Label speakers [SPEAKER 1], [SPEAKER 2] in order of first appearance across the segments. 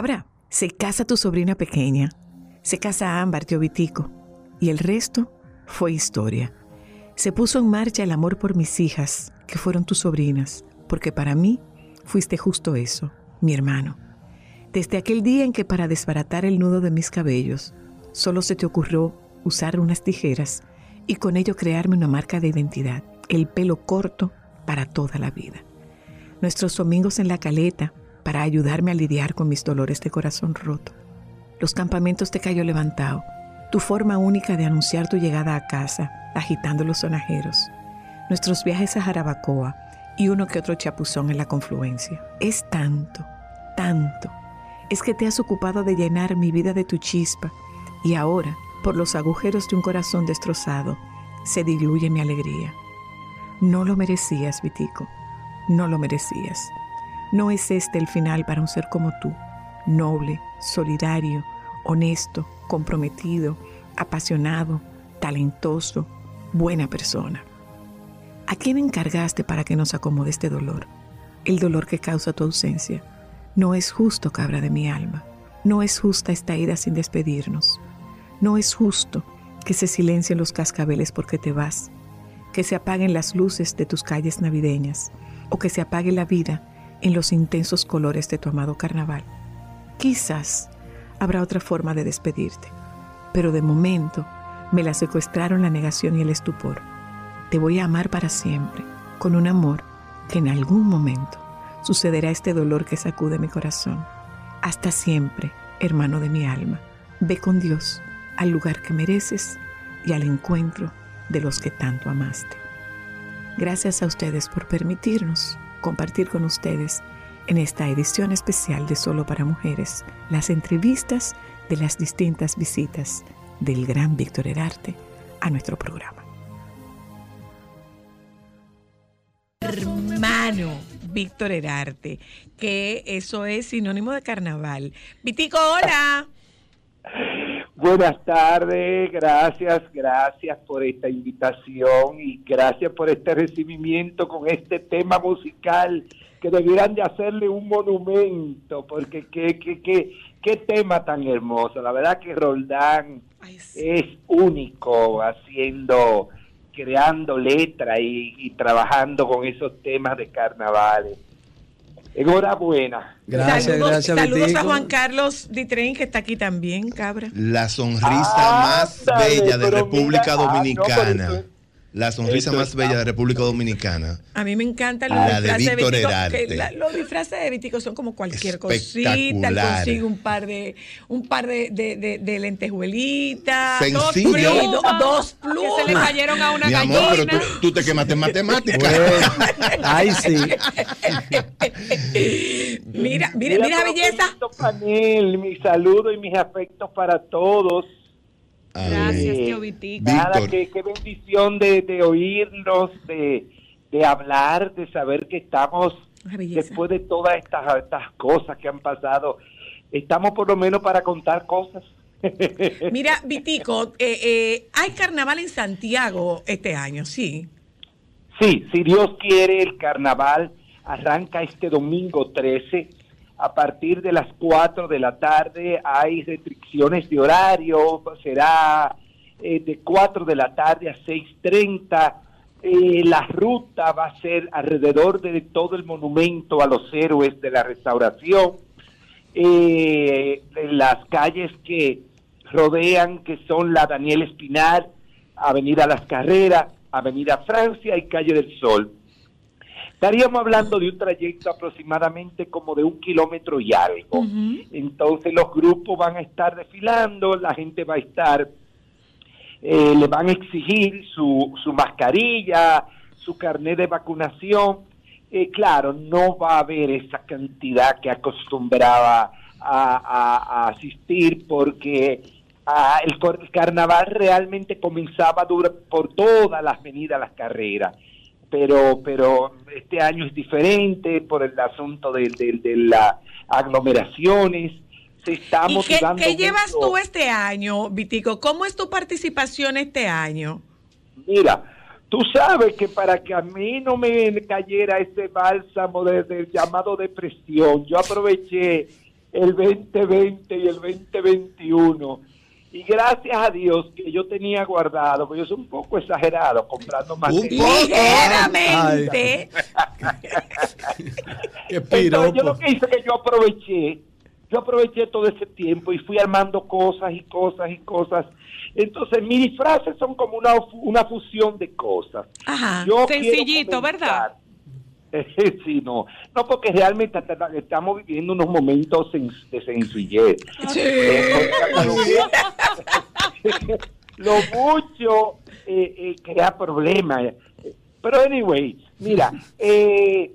[SPEAKER 1] Cabra, se casa tu sobrina pequeña, se casa Ámbar, tío Vitico, y el resto fue historia. Se puso en marcha el amor por mis hijas, que fueron tus sobrinas, porque para mí fuiste justo eso, mi hermano. Desde aquel día en que para desbaratar el nudo de mis cabellos, solo se te ocurrió usar unas tijeras y con ello crearme una marca de identidad, el pelo corto para toda la vida. Nuestros domingos en la caleta para ayudarme a lidiar con mis dolores de corazón roto. Los campamentos de Cayo Levantado, tu forma única de anunciar tu llegada a casa, agitando los sonajeros. Nuestros viajes a Jarabacoa y uno que otro chapuzón en la confluencia. Es tanto, tanto. Es que te has ocupado de llenar mi vida de tu chispa y ahora, por los agujeros de un corazón destrozado, se diluye mi alegría. No lo merecías, Vitico. No lo merecías. No es este el final para un ser como tú, noble, solidario, honesto, comprometido, apasionado, talentoso, buena persona. ¿A quién encargaste para que nos acomode este dolor? El dolor que causa tu ausencia. No es justo, cabra de mi alma. No es justa esta ida sin despedirnos. No es justo que se silencien los cascabeles porque te vas, que se apaguen las luces de tus calles navideñas o que se apague la vida en los intensos colores de tu amado carnaval. Quizás habrá otra forma de despedirte, pero de momento me la secuestraron la negación y el estupor. Te voy a amar para siempre, con un amor que en algún momento sucederá este dolor que sacude mi corazón. Hasta siempre, hermano de mi alma. Ve con Dios al lugar que mereces y al encuentro de los que tanto amaste. Gracias a ustedes por permitirnos compartir con ustedes en esta edición especial de Solo para Mujeres las entrevistas de las distintas visitas del gran Víctor Herarte a nuestro programa. Hermano Víctor Herarte, que eso es sinónimo de carnaval. Vitico, hola.
[SPEAKER 2] Buenas tardes, gracias, gracias por esta invitación y gracias por este recibimiento con este tema musical que debieran de hacerle un monumento, porque qué, qué, qué, qué tema tan hermoso. La verdad que Roldán es único haciendo, creando letra y, y trabajando con esos temas de carnavales. Enhorabuena.
[SPEAKER 3] Gracias,
[SPEAKER 1] saludos,
[SPEAKER 3] gracias,
[SPEAKER 1] saludos a. Juan Carlos Ditrein, que está aquí también, cabra.
[SPEAKER 3] La sonrisa más bella de República
[SPEAKER 2] mira, ah, no,
[SPEAKER 3] Dominicana. La sonrisa
[SPEAKER 2] eso
[SPEAKER 3] más bella de República Dominicana.
[SPEAKER 1] A mí me encantan los
[SPEAKER 3] La de
[SPEAKER 1] disfraces de,
[SPEAKER 3] Víctor. Herarte.
[SPEAKER 1] que la- los disfraces de Vitico son como cualquier cosita.
[SPEAKER 3] Espectacular.
[SPEAKER 1] Consigue un par de, un par de, de, de, de lentejuelitas.
[SPEAKER 3] Sencillo.
[SPEAKER 1] Dos plumas. do- dos plumas.
[SPEAKER 4] Que se le cayeron a una
[SPEAKER 3] Mi amor, pero
[SPEAKER 4] gallina.
[SPEAKER 3] tú, tú te quemaste en matemáticas.
[SPEAKER 5] Ay, sí.
[SPEAKER 1] Mira, mira, mira,
[SPEAKER 2] pero
[SPEAKER 1] belleza.
[SPEAKER 2] panel, mi saludo y mis afectos para todos.
[SPEAKER 4] Gracias, tío Vitico.
[SPEAKER 2] Nada, qué, qué bendición de, de oírlos, de, de hablar, de saber que estamos, después de todas estas, estas cosas que han pasado, estamos por lo menos para contar cosas.
[SPEAKER 1] Mira, Vitico, eh, eh, hay carnaval en Santiago este año, sí.
[SPEAKER 2] Sí, si Dios quiere, el carnaval arranca este domingo 13. A partir de las 4 de la tarde hay restricciones de horario, será eh, de 4 de la tarde a 6.30. Eh, la ruta va a ser alrededor de todo el monumento a los héroes de la restauración. Eh, las calles que rodean, que son la Daniel Espinar, Avenida Las Carreras, Avenida Francia y Calle del Sol. Estaríamos hablando de un trayecto aproximadamente como de un kilómetro y algo. Entonces los grupos van a estar desfilando, la gente va a estar, eh, le van a exigir su, su mascarilla, su carnet de vacunación eh, claro, no va a haber esa cantidad que acostumbraba a, a- a asistir porque ah, el, carnaval realmente comenzaba por todas las venidas, las carreras. Pero, pero este año es diferente por el asunto de, de- de las aglomeraciones. Se está
[SPEAKER 5] ¿Y qué, llevas
[SPEAKER 2] mucho-
[SPEAKER 5] tú este año, Vitico? ¿Cómo es tu participación este año?
[SPEAKER 2] Mira, tú sabes que para que a mí no me cayera ese bálsamo de- del llamado depresión, yo aproveché el 2020 y el 2021. Y gracias a Dios que yo tenía guardado, porque yo soy un poco exagerado comprando material.
[SPEAKER 5] Ligeramente.
[SPEAKER 6] Qué
[SPEAKER 2] Entonces, yo lo que hice es que yo aproveché, yo aproveché todo ese tiempo y fui armando cosas y cosas y cosas. Entonces, mis disfraces son como una, una fusión de cosas.
[SPEAKER 5] Ajá.
[SPEAKER 2] Yo
[SPEAKER 4] Sencillito, ¿verdad?
[SPEAKER 2] sí, no. No, porque realmente estamos viviendo unos momentos de sencillez. Lo mucho eh, eh, crea problemas. Pero, anyway, mira, eh,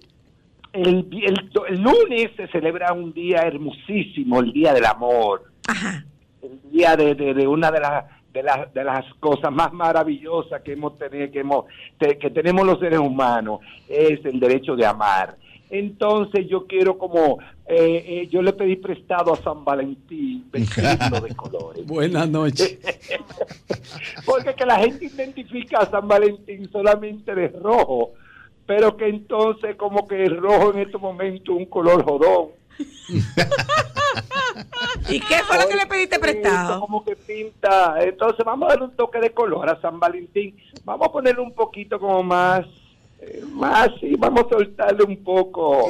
[SPEAKER 2] el, el, el lunes se celebra un día hermosísimo, el Día del Amor
[SPEAKER 5] Ajá.
[SPEAKER 2] el día de, de, de una de las de las de las cosas más maravillosas que hemos tenido que hemos que tenemos los seres humanos es el derecho de amar. Entonces yo quiero como eh, eh, yo le pedí prestado a San Valentín vestirlo de colores.
[SPEAKER 6] Buenas noches.
[SPEAKER 2] porque que la gente identifica a San Valentín solamente de rojo pero que entonces como que el rojo en este momento es un color jodón
[SPEAKER 5] ¿Y qué fue lo que le pediste prestado?
[SPEAKER 2] Como que pinta. Entonces vamos a darle un toque de color a San Valentín. Vamos a ponerle un poquito como más, eh, más y vamos a soltarle un poco.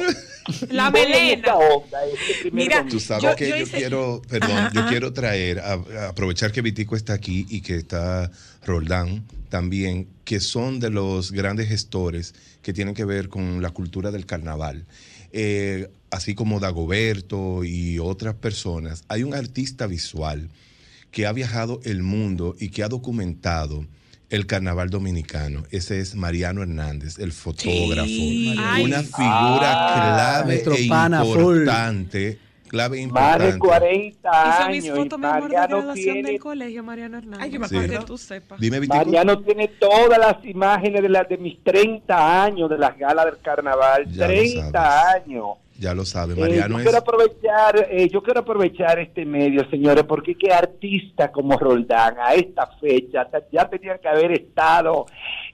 [SPEAKER 4] La melena.
[SPEAKER 2] onda, este
[SPEAKER 5] Mira.
[SPEAKER 3] Tú sabes
[SPEAKER 5] Yo-
[SPEAKER 3] que
[SPEAKER 5] yo
[SPEAKER 3] yo,
[SPEAKER 5] hice-
[SPEAKER 3] quiero, perdón,
[SPEAKER 5] Ajá,
[SPEAKER 3] yo
[SPEAKER 5] ajá.
[SPEAKER 3] quiero traer, a, a aprovechar que Vitico está aquí y que está Roldán también, que son de los grandes gestores que tienen que ver con la cultura del carnaval. Eh, así como Dagoberto y otras personas, hay un artista visual que ha viajado el mundo y que ha documentado el carnaval dominicano. Ese es Mariano Hernández, el fotógrafo.
[SPEAKER 5] Sí.
[SPEAKER 3] Una figura
[SPEAKER 2] Ah,
[SPEAKER 3] clave e importante. Clave e
[SPEAKER 2] Más de
[SPEAKER 3] importante.
[SPEAKER 2] 40
[SPEAKER 4] Hizo
[SPEAKER 2] años.
[SPEAKER 4] mis
[SPEAKER 2] y
[SPEAKER 4] fotos, mi amor, de
[SPEAKER 2] Mariano
[SPEAKER 4] graduación
[SPEAKER 2] tiene,
[SPEAKER 4] del colegio, Mariano Hernández.
[SPEAKER 5] Ay, yo me
[SPEAKER 3] Sí.
[SPEAKER 5] acuerdo.
[SPEAKER 4] Que tú sepas.
[SPEAKER 3] Dime, Vitico.
[SPEAKER 2] Mariano tiene todas las imágenes de, las de mis 30 años de las galas del carnaval.
[SPEAKER 3] Ya lo
[SPEAKER 2] 30
[SPEAKER 3] sabes.
[SPEAKER 2] años.
[SPEAKER 3] Ya lo sabe,
[SPEAKER 2] Eh,
[SPEAKER 3] Mariano
[SPEAKER 2] yo
[SPEAKER 3] es.
[SPEAKER 2] quiero aprovechar, eh, yo quiero aprovechar este medio, señores, porque qué artista como Roldán a esta fecha ya tenían que haber estado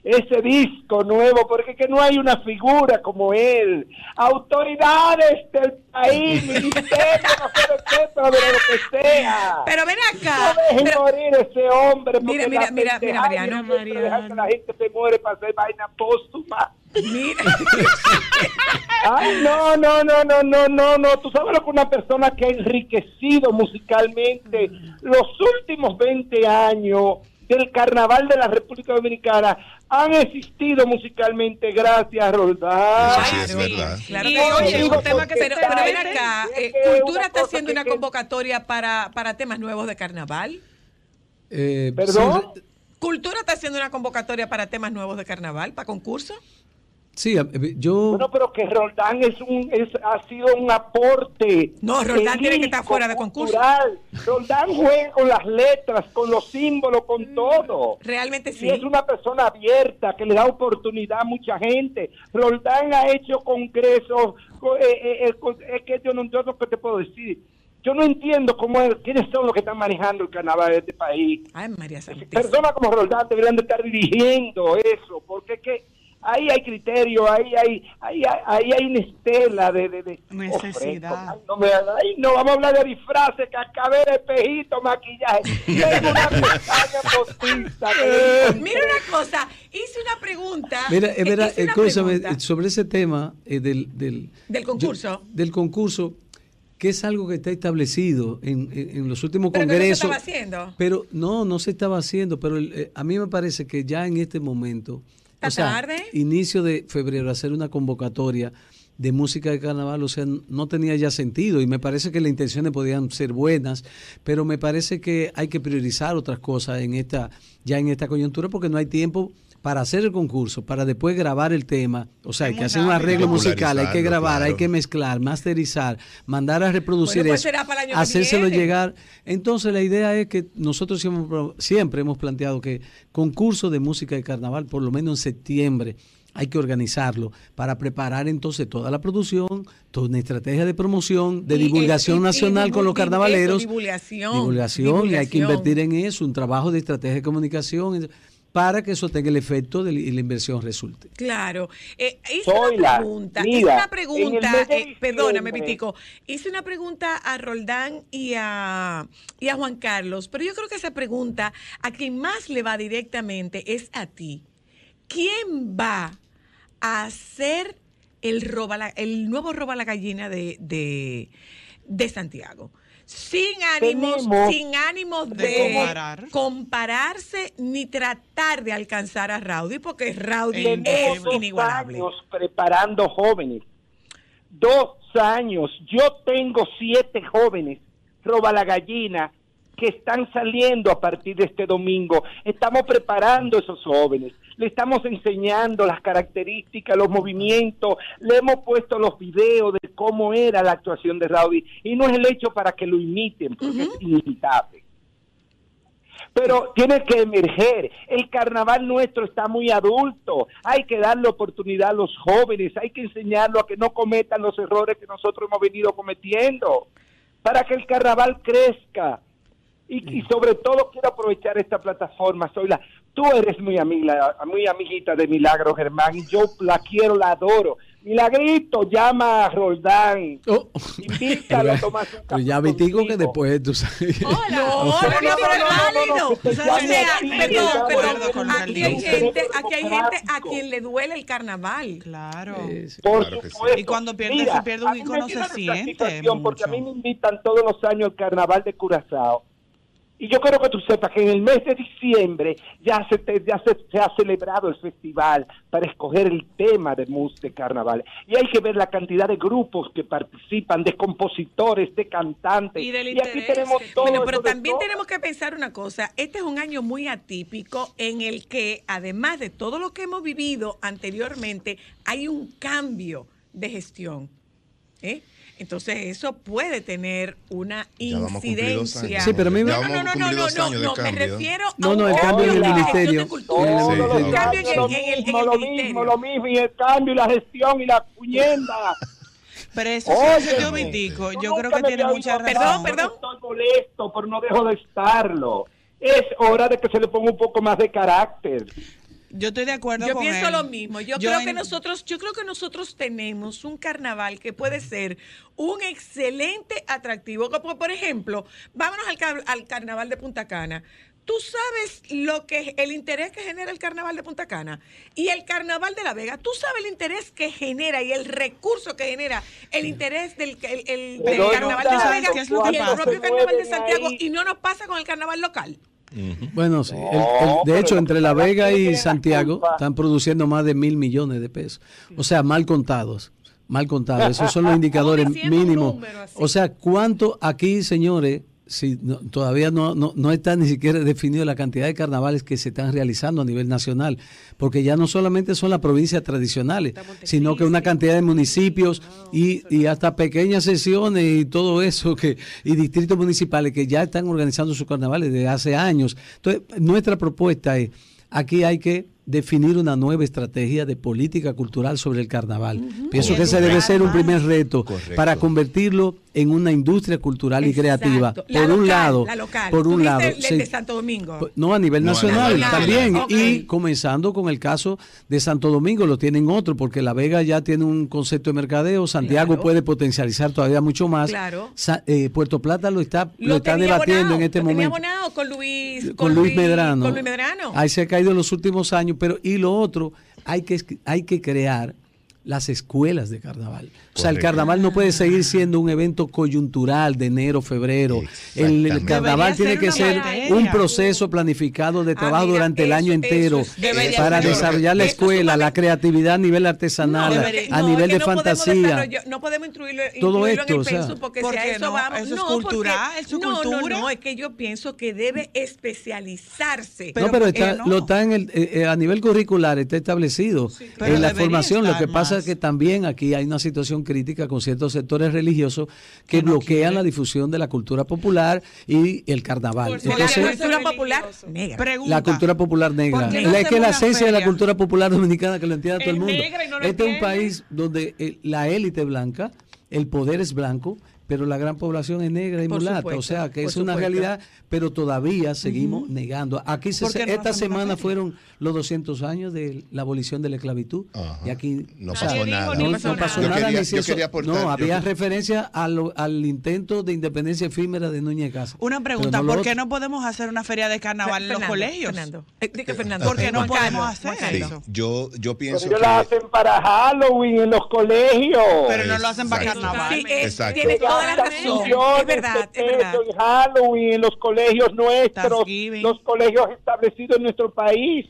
[SPEAKER 2] ese disco nuevo, porque que no hay una figura como él. Autoridades del país, ministerio, no sé pero de lo que sea.
[SPEAKER 5] Pero ven
[SPEAKER 2] no
[SPEAKER 5] acá.
[SPEAKER 2] dejen
[SPEAKER 5] pero-
[SPEAKER 2] morir ese hombre.
[SPEAKER 5] Mira, mira, mira, mira, Mariano,
[SPEAKER 4] Mariano.
[SPEAKER 2] que la gente se muere para hacer vaina póstuma.
[SPEAKER 5] Mira.
[SPEAKER 2] Ay, no, no, no, no, no, no, no. Tú sabes lo que una persona que ha enriquecido musicalmente los últimos 20 años del carnaval de la República Dominicana han existido musicalmente gracias a Roldán.
[SPEAKER 3] Sí es
[SPEAKER 5] Claro,
[SPEAKER 3] verdad.
[SPEAKER 5] Claro
[SPEAKER 4] Y
[SPEAKER 5] que
[SPEAKER 4] oye, un tema que se
[SPEAKER 5] pero, pero ven acá, eh, Cultura está haciendo una convocatoria para, para temas nuevos de carnaval.
[SPEAKER 6] Eh,
[SPEAKER 2] ¿Perdón?
[SPEAKER 6] sí,
[SPEAKER 5] Cultura está haciendo una convocatoria para temas nuevos de carnaval, para concurso.
[SPEAKER 6] Sí, eh, yo.
[SPEAKER 2] Bueno, pero que Roldán es un, es, ha sido un aporte.
[SPEAKER 5] No, Roldán tiene que estar fuera de concurso.
[SPEAKER 2] cultural. Roldán juega con las letras, con los símbolos, con todo.
[SPEAKER 5] Realmente
[SPEAKER 2] Y
[SPEAKER 5] sí.
[SPEAKER 2] es una persona abierta que le da oportunidad a mucha gente. Roldán ha hecho congresos. co- eh, eh, es que yo no entiendo lo que te puedo decir. Yo no entiendo cómo es- quiénes son los que están manejando el carnaval de este país.
[SPEAKER 5] Ay, María Santísima.
[SPEAKER 2] Personas como Roldán deberían de estar dirigiendo eso, porque es que ahí hay criterio, ahí hay, ahí hay, ahí hay una estela de, de, de
[SPEAKER 4] Necesidad.
[SPEAKER 2] Ay, no, me, ay, no, vamos a hablar de disfraces, cascabel, espejito, maquillaje. Tengo una que digo,
[SPEAKER 5] Mira una cosa, hice una pregunta.
[SPEAKER 6] Mira,
[SPEAKER 5] eh, pregunta.
[SPEAKER 6] sobre ese tema eh, del, del,
[SPEAKER 5] Del concurso.
[SPEAKER 6] yo- del concurso, que es algo que está establecido en, en- en los últimos
[SPEAKER 5] Pero que no se
[SPEAKER 6] congresos.
[SPEAKER 5] estaba haciendo.
[SPEAKER 6] Pero no, no se estaba haciendo, pero el- eh, a mí me parece que ya en este momento,
[SPEAKER 5] ¿Está
[SPEAKER 6] o sea,
[SPEAKER 5] tarde?
[SPEAKER 6] inicio de febrero, hacer una convocatoria de música de carnaval, o sea, no tenía ya sentido y me parece que las intenciones podían ser buenas, pero me parece que hay que priorizar otras cosas en esta ya en esta coyuntura porque no hay tiempo para hacer el concurso, para después grabar el tema, o sea, hay que hacer un arreglo musical, hay que grabar, hay que mezclar, masterizar, mandar a reproducir
[SPEAKER 5] Bueno, pues
[SPEAKER 6] eso,
[SPEAKER 5] será para el año que
[SPEAKER 6] hacérselo
[SPEAKER 5] viene.
[SPEAKER 6] llegar. Entonces la idea es que nosotros siempre, siempre hemos planteado que concurso de música de carnaval, por lo menos en septiembre, hay que organizarlo para preparar entonces toda la producción, toda una estrategia de promoción, de
[SPEAKER 5] Y-
[SPEAKER 6] divulgación
[SPEAKER 5] y- y
[SPEAKER 6] nacional con los carnavaleros.
[SPEAKER 5] eso, divulgación,
[SPEAKER 6] Divulgación, y hay que
[SPEAKER 5] divulgación.
[SPEAKER 6] invertir en eso, un trabajo de estrategia de comunicación para que eso tenga el efecto de, y la inversión resulte.
[SPEAKER 5] Claro. Eh, hice una pregunta, hice
[SPEAKER 2] mira,
[SPEAKER 5] una pregunta, eh, perdóname, Vitico, hice una pregunta a Roldán y a, y a Juan Carlos, pero yo creo que esa pregunta a quien más le va directamente es a ti. ¿Quién va a hacer el, roba la- el nuevo roba la gallina de, de, de Santiago? Sin ánimos,
[SPEAKER 2] Tenemos-
[SPEAKER 5] sin ánimos de,
[SPEAKER 4] De comparar.
[SPEAKER 5] compararse ni tratar de alcanzar a Rowdy, porque Rowdy
[SPEAKER 4] Es
[SPEAKER 5] es
[SPEAKER 4] imposible.
[SPEAKER 2] dos
[SPEAKER 5] inigualable.
[SPEAKER 2] años preparando jóvenes. Dos años. Yo tengo siete jóvenes, roba la gallina, que están saliendo a partir de este domingo. Estamos preparando a esos jóvenes. Le estamos enseñando las características, los movimientos. Le hemos puesto los videos de cómo era la actuación de Rowdy. Y no es el hecho para que lo imiten, porque es inimitable pero tiene que emerger. El carnaval nuestro está muy adulto. Hay que darle oportunidad a los jóvenes, hay que enseñarlo a que no cometan los errores que nosotros hemos venido cometiendo, para que el carnaval crezca. Y, y sobre todo quiero aprovechar esta plataforma, soy la, tú eres muy amiga, muy amiguita de Milagro Germán y yo la quiero, la adoro. Milagrito, llama a Roldán,
[SPEAKER 6] Oh.
[SPEAKER 2] invítalo a tomarse un
[SPEAKER 6] Pero ya Vitico que
[SPEAKER 2] contigo.
[SPEAKER 6] después tú sabes.
[SPEAKER 5] No, no,
[SPEAKER 2] no,
[SPEAKER 5] no,
[SPEAKER 2] no,
[SPEAKER 5] no,
[SPEAKER 2] no, no,
[SPEAKER 5] es válido.
[SPEAKER 2] no, no,
[SPEAKER 5] O sea,
[SPEAKER 2] no,
[SPEAKER 5] o sea,
[SPEAKER 2] no,
[SPEAKER 5] perdón,
[SPEAKER 4] que
[SPEAKER 5] aquí hay gente, aquí hay gente a quien le duele el carnaval.
[SPEAKER 4] Claro.
[SPEAKER 2] Por
[SPEAKER 3] Claro que sí.
[SPEAKER 2] supuesto.
[SPEAKER 4] Y cuando pierde-
[SPEAKER 2] Mira,
[SPEAKER 4] se pierde un icono, se siente
[SPEAKER 2] Porque a mí me invitan todos los años al carnaval de Curazao. Y yo quiero que tú sepas que en el mes de diciembre ya se, te- ya se, se ha celebrado el festival para escoger el tema de mus de carnaval. Y hay que ver la cantidad de grupos que participan, de compositores, de cantantes.
[SPEAKER 5] Y del
[SPEAKER 2] aquí
[SPEAKER 5] interés
[SPEAKER 2] tenemos todo
[SPEAKER 5] Bueno, pero también tenemos que pensar una cosa. Este es un año muy atípico en el que, además de todo lo que hemos vivido anteriormente, hay un cambio de gestión. ¿eh? Entonces eso puede tener una incidencia.
[SPEAKER 6] Sí, pero a mí me-
[SPEAKER 5] no, no, no, no, no, no, me refiero a
[SPEAKER 6] No, no,
[SPEAKER 5] un
[SPEAKER 6] el cambio
[SPEAKER 2] en el
[SPEAKER 5] de gestión de
[SPEAKER 6] ministerio. el.
[SPEAKER 5] Cambio en el-
[SPEAKER 2] lo
[SPEAKER 5] ministerio.
[SPEAKER 2] mismo, lo mismo, y el cambio y la gestión y la puñenda.
[SPEAKER 4] Pero eso
[SPEAKER 2] Óyeme.
[SPEAKER 4] sí, yo Vitico, yo
[SPEAKER 2] Nunca
[SPEAKER 4] creo que
[SPEAKER 2] me
[SPEAKER 4] tiene mucha
[SPEAKER 2] oído
[SPEAKER 5] Perdón,
[SPEAKER 4] razón.
[SPEAKER 5] perdón.
[SPEAKER 2] Estoy molesto, pero no dejo de estarlo. Es hora de que se le ponga un poco más de carácter.
[SPEAKER 4] Yo estoy de acuerdo
[SPEAKER 5] Yo
[SPEAKER 4] con
[SPEAKER 5] pienso
[SPEAKER 4] él.
[SPEAKER 5] lo mismo. Yo,
[SPEAKER 4] Yo
[SPEAKER 5] creo
[SPEAKER 4] en-
[SPEAKER 5] que nosotros, yo creo que nosotros tenemos un carnaval que puede ser un excelente atractivo. Como por ejemplo, vámonos al, car- al carnaval de Punta Cana. Tú sabes lo que el interés que genera el carnaval de Punta Cana y el carnaval de La Vega. Tú sabes el interés que genera y el recurso que genera el interés del, el- el- del
[SPEAKER 2] Pero
[SPEAKER 5] carnaval de La
[SPEAKER 4] ¿sabes
[SPEAKER 5] Vega y el propio carnaval de Santiago
[SPEAKER 2] ahí.
[SPEAKER 5] y no nos pasa con el carnaval local.
[SPEAKER 6] Bueno, sí. el- el- de hecho, entre La Vega y Santiago
[SPEAKER 2] culpa.
[SPEAKER 6] están produciendo más de mil millones de pesos. O sea, mal contados. Mal contados. Esos son los indicadores mínimos. O sea, ¿cuánto aquí, señores? Si no- todavía no, no, no está ni siquiera definido la cantidad de carnavales que se están realizando a nivel nacional, porque ya no solamente son las provincias tradicionales, sino que una cantidad de municipios y, y hasta pequeñas sesiones y todo eso que y distritos municipales que ya están organizando sus carnavales desde hace años. Entonces, nuestra propuesta es, aquí hay que definir una nueva estrategia de política cultural sobre el carnaval. Pienso
[SPEAKER 5] Y
[SPEAKER 6] que ese debe ser un primer reto
[SPEAKER 3] Correcto.
[SPEAKER 6] para convertirlo en una industria cultural y creativa.
[SPEAKER 5] La
[SPEAKER 6] por un lado,
[SPEAKER 5] la local.
[SPEAKER 6] por un lado,
[SPEAKER 5] el
[SPEAKER 6] se-
[SPEAKER 5] de Santo Domingo.
[SPEAKER 6] No, a nivel
[SPEAKER 3] No,
[SPEAKER 6] nacional también. Y comenzando con el caso de Santo Domingo, lo tienen otro, porque La Vega ya tiene un concepto de mercadeo, Santiago
[SPEAKER 5] Claro.
[SPEAKER 6] puede potencializar todavía mucho más.
[SPEAKER 5] Claro.
[SPEAKER 6] Sa- eh, Puerto Plata lo está, lo está debatiendo
[SPEAKER 5] abonado,
[SPEAKER 6] en este
[SPEAKER 5] lo tenía
[SPEAKER 6] momento.
[SPEAKER 5] abonado con Luis,
[SPEAKER 6] Con Luis Medrano.
[SPEAKER 5] Con Luis Medrano.
[SPEAKER 6] Ahí se ha caído en los últimos años, pero y lo otro, hay que, hay que crear las escuelas de carnaval. O sea, el carnaval no puede seguir siendo un evento coyuntural de enero, febrero. El, carnaval
[SPEAKER 4] Debería
[SPEAKER 6] tiene que ser
[SPEAKER 4] materia.
[SPEAKER 6] un proceso planificado de
[SPEAKER 5] Ah,
[SPEAKER 6] trabajo
[SPEAKER 5] mira,
[SPEAKER 6] durante el año entero
[SPEAKER 5] es-
[SPEAKER 6] para
[SPEAKER 4] ser-
[SPEAKER 6] desarrollar la escuela, la creatividad a nivel artesanal,
[SPEAKER 5] No,
[SPEAKER 6] a-
[SPEAKER 5] no,
[SPEAKER 6] nivel de
[SPEAKER 5] no podemos
[SPEAKER 6] fantasía.
[SPEAKER 5] no podemos incluirlo,
[SPEAKER 6] Todo
[SPEAKER 5] incluirlo
[SPEAKER 6] esto,
[SPEAKER 5] en
[SPEAKER 6] o
[SPEAKER 5] el
[SPEAKER 6] sea.
[SPEAKER 5] pensum porque
[SPEAKER 4] ¿Por
[SPEAKER 5] si a eso
[SPEAKER 4] no?
[SPEAKER 5] vamos.
[SPEAKER 4] Eso es
[SPEAKER 5] no, porque-
[SPEAKER 4] cultural, es su
[SPEAKER 5] no,
[SPEAKER 4] cultura.
[SPEAKER 5] No, no, es que yo pienso que debe especializarse.
[SPEAKER 6] no, pero está,
[SPEAKER 4] ¿por qué no?
[SPEAKER 6] lo está en el, eh, eh, a nivel curricular, está establecido
[SPEAKER 4] Pero
[SPEAKER 6] en la formación. Lo que pasa que también aquí hay una situación crítica con ciertos sectores religiosos que,
[SPEAKER 4] no
[SPEAKER 6] bloquean la difusión de la cultura popular y el carnaval.
[SPEAKER 5] Porque la
[SPEAKER 6] Entonces,
[SPEAKER 5] cultura popular negra.
[SPEAKER 4] Pregunta.
[SPEAKER 6] la cultura popular negra.
[SPEAKER 4] ¿Por qué no
[SPEAKER 6] es que la esencia de la cultura popular dominicana que lo entienda todo el mundo.
[SPEAKER 5] no
[SPEAKER 6] este es un país donde la élite blanca, el poder es blanco, pero la gran población es negra y
[SPEAKER 5] Por
[SPEAKER 6] mulata.
[SPEAKER 5] supuesto,
[SPEAKER 6] o sea, que es una
[SPEAKER 5] supuesto.
[SPEAKER 6] realidad, pero todavía seguimos negando. Aquí se,
[SPEAKER 4] ¿Por qué no
[SPEAKER 6] esta semana fueron los 200 años de la abolición de la esclavitud.
[SPEAKER 3] Ajá.
[SPEAKER 6] Y aquí
[SPEAKER 3] No
[SPEAKER 6] o sea,
[SPEAKER 3] pasó nada.
[SPEAKER 6] No, no
[SPEAKER 5] pasó
[SPEAKER 3] Yo
[SPEAKER 6] nada.
[SPEAKER 3] quería-
[SPEAKER 6] ni
[SPEAKER 3] yo aportar-
[SPEAKER 6] no,
[SPEAKER 3] yo-
[SPEAKER 6] había referencia a lo- al intento de independencia efímera de Núñez Casa.
[SPEAKER 4] Una pregunta,
[SPEAKER 6] no
[SPEAKER 4] ¿por qué no podemos hacer una feria de carnaval en los
[SPEAKER 5] Fernando,
[SPEAKER 4] colegios?
[SPEAKER 5] Fernando. Eh, que Fernando.
[SPEAKER 4] ¿Por qué no
[SPEAKER 5] Juan
[SPEAKER 4] podemos hacer eso?
[SPEAKER 3] yo, yo pienso
[SPEAKER 2] Pero
[SPEAKER 3] que...
[SPEAKER 2] hacen para Halloween en los colegios.
[SPEAKER 4] Pero no lo hacen para carnaval.
[SPEAKER 3] Exacto.
[SPEAKER 5] Tienes toda la
[SPEAKER 2] Gastan
[SPEAKER 5] razón.
[SPEAKER 2] millones
[SPEAKER 5] Es verdad,
[SPEAKER 2] de
[SPEAKER 5] es verdad.
[SPEAKER 2] pesos en Halloween en los colegios nuestros, los colegios establecidos en nuestro país,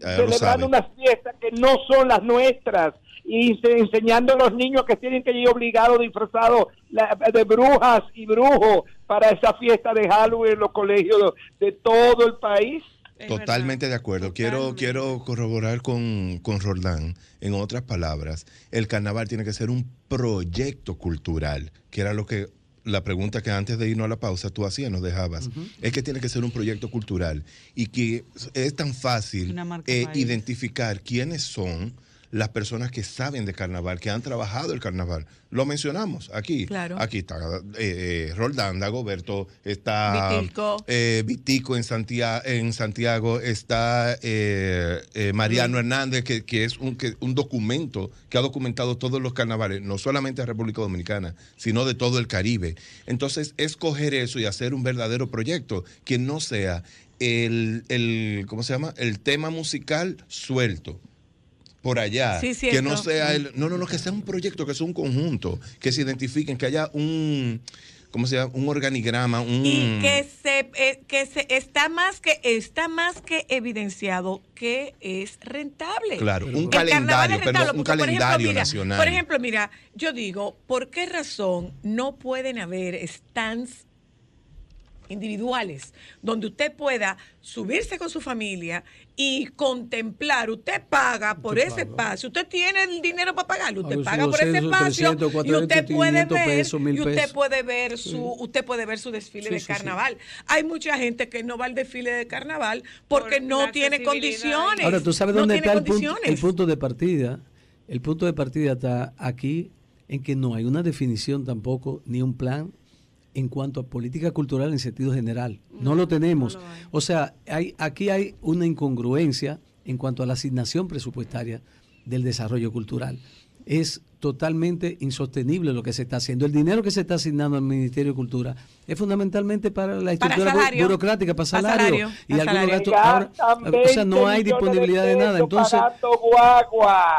[SPEAKER 2] celebrando unas fiestas que no son las nuestras y se- enseñando a los niños que tienen que ir obligados disfrazados de brujas y brujos para esa fiesta de Halloween en los colegios de todo el país.
[SPEAKER 3] Totalmente de acuerdo. Quiero, quiero corroborar con, con Roldán. En otras palabras, el carnaval tiene que ser un proyecto cultural, que era lo que la pregunta que antes de irnos a la pausa tú hacías, nos dejabas. Es que tiene que ser un proyecto cultural y que es tan fácil eh, identificar quiénes son las personas que saben de carnaval, que han trabajado el carnaval. Lo mencionamos aquí.
[SPEAKER 5] Claro.
[SPEAKER 3] Aquí está eh, eh, Roldán, Dagoberto, está
[SPEAKER 5] Vitico.
[SPEAKER 3] eh, Vitico en Santiago, en Santiago está eh, eh, Mariano Hernández, que, que es un, que- un documento que ha documentado todos los carnavales, no solamente de República Dominicana, sino de todo el Caribe. Entonces, escoger eso y hacer un verdadero proyecto que no sea el, el ¿cómo se llama? El tema musical suelto por allá,
[SPEAKER 5] Sí,
[SPEAKER 3] que no sea el, no, no, no, que sea un proyecto, que sea un conjunto, que se identifiquen, que haya un, ¿cómo se llama? Un organigrama, un...
[SPEAKER 5] y que se eh, que se está más que está más que evidenciado que es rentable.
[SPEAKER 3] Claro, un
[SPEAKER 5] El
[SPEAKER 3] calendario,
[SPEAKER 5] es
[SPEAKER 3] pero
[SPEAKER 5] rentable,
[SPEAKER 3] un
[SPEAKER 5] porque, por ejemplo,
[SPEAKER 3] calendario
[SPEAKER 5] mira,
[SPEAKER 3] nacional.
[SPEAKER 5] Por ejemplo, mira, yo digo, ¿por qué razón no pueden haber stands individuales donde usted pueda subirse con su familia y contemplar, usted paga por
[SPEAKER 6] Usted
[SPEAKER 5] ese
[SPEAKER 6] paga.
[SPEAKER 5] espacio, usted tiene el dinero para pagarlo, usted paga por ese
[SPEAKER 6] 200,
[SPEAKER 5] espacio
[SPEAKER 6] 300,
[SPEAKER 5] y
[SPEAKER 6] 400,
[SPEAKER 5] usted puede
[SPEAKER 6] 500
[SPEAKER 5] ver
[SPEAKER 6] pesos, 1000
[SPEAKER 5] y usted
[SPEAKER 6] pesos.
[SPEAKER 5] puede ver su usted puede ver su desfile
[SPEAKER 6] Sí,
[SPEAKER 5] de
[SPEAKER 6] sí, sí.
[SPEAKER 5] carnaval. Hay mucha gente que no va al desfile de carnaval porque
[SPEAKER 7] Por
[SPEAKER 5] no tiene condiciones.
[SPEAKER 6] Ahora, tú sabes dónde está el punto, el
[SPEAKER 5] condiciones.
[SPEAKER 6] punto de partida. El punto de partida está aquí en que no hay una definición tampoco, ni un plan en cuanto a política cultural en sentido general. No, lo tenemos.
[SPEAKER 7] no lo hay.
[SPEAKER 6] O sea, hay, aquí hay una incongruencia en cuanto a la asignación presupuestaria del desarrollo cultural. Es totalmente insostenible lo que se está haciendo. El dinero que se está asignando al Ministerio de Cultura es fundamentalmente para la
[SPEAKER 5] Para
[SPEAKER 6] estructura bu-
[SPEAKER 5] salario.
[SPEAKER 6] burocrática, para
[SPEAKER 5] Para
[SPEAKER 6] salario.
[SPEAKER 5] salario,
[SPEAKER 6] Y
[SPEAKER 5] para
[SPEAKER 6] algunos
[SPEAKER 5] salario.
[SPEAKER 6] gastos. Ahora, o sea, no
[SPEAKER 2] 20
[SPEAKER 6] hay disponibilidad de nada. Entonces,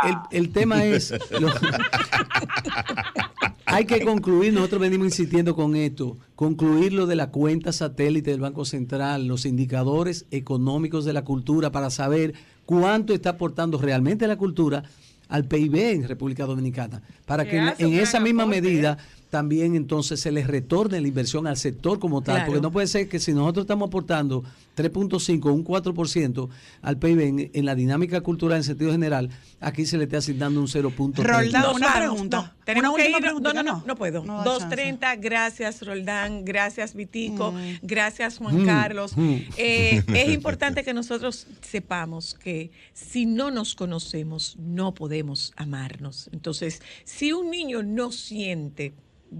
[SPEAKER 6] el, el tema es, lo- hay que concluir, nosotros venimos insistiendo con esto, concluir lo de la cuenta satélite del Banco Central, los indicadores económicos de la cultura para saber cuánto está aportando realmente la cultura al PIB en República Dominicana, para que en, en esa misma medida también entonces se les retorne la inversión al sector como tal,
[SPEAKER 5] Claro.
[SPEAKER 6] porque no puede ser que si nosotros estamos aportando 3.5 un 4% al PIB en, en la dinámica cultural en sentido general, aquí se le está asignando un 0.3.
[SPEAKER 4] Roldán,
[SPEAKER 5] Nos
[SPEAKER 4] una pregunta.
[SPEAKER 5] no, tenemos
[SPEAKER 4] Una
[SPEAKER 5] que ir.
[SPEAKER 4] pregunta,
[SPEAKER 5] no, no,
[SPEAKER 4] no.
[SPEAKER 5] no, puedo.
[SPEAKER 4] No da
[SPEAKER 5] 2.30, gracias Roldán, gracias Vitico,
[SPEAKER 4] Mm.
[SPEAKER 5] gracias Juan
[SPEAKER 6] Mm,
[SPEAKER 5] Carlos.
[SPEAKER 6] mm.
[SPEAKER 5] Eh, es importante que nosotros sepamos que si no nos conocemos, no podemos amarnos. Entonces, si un niño no siente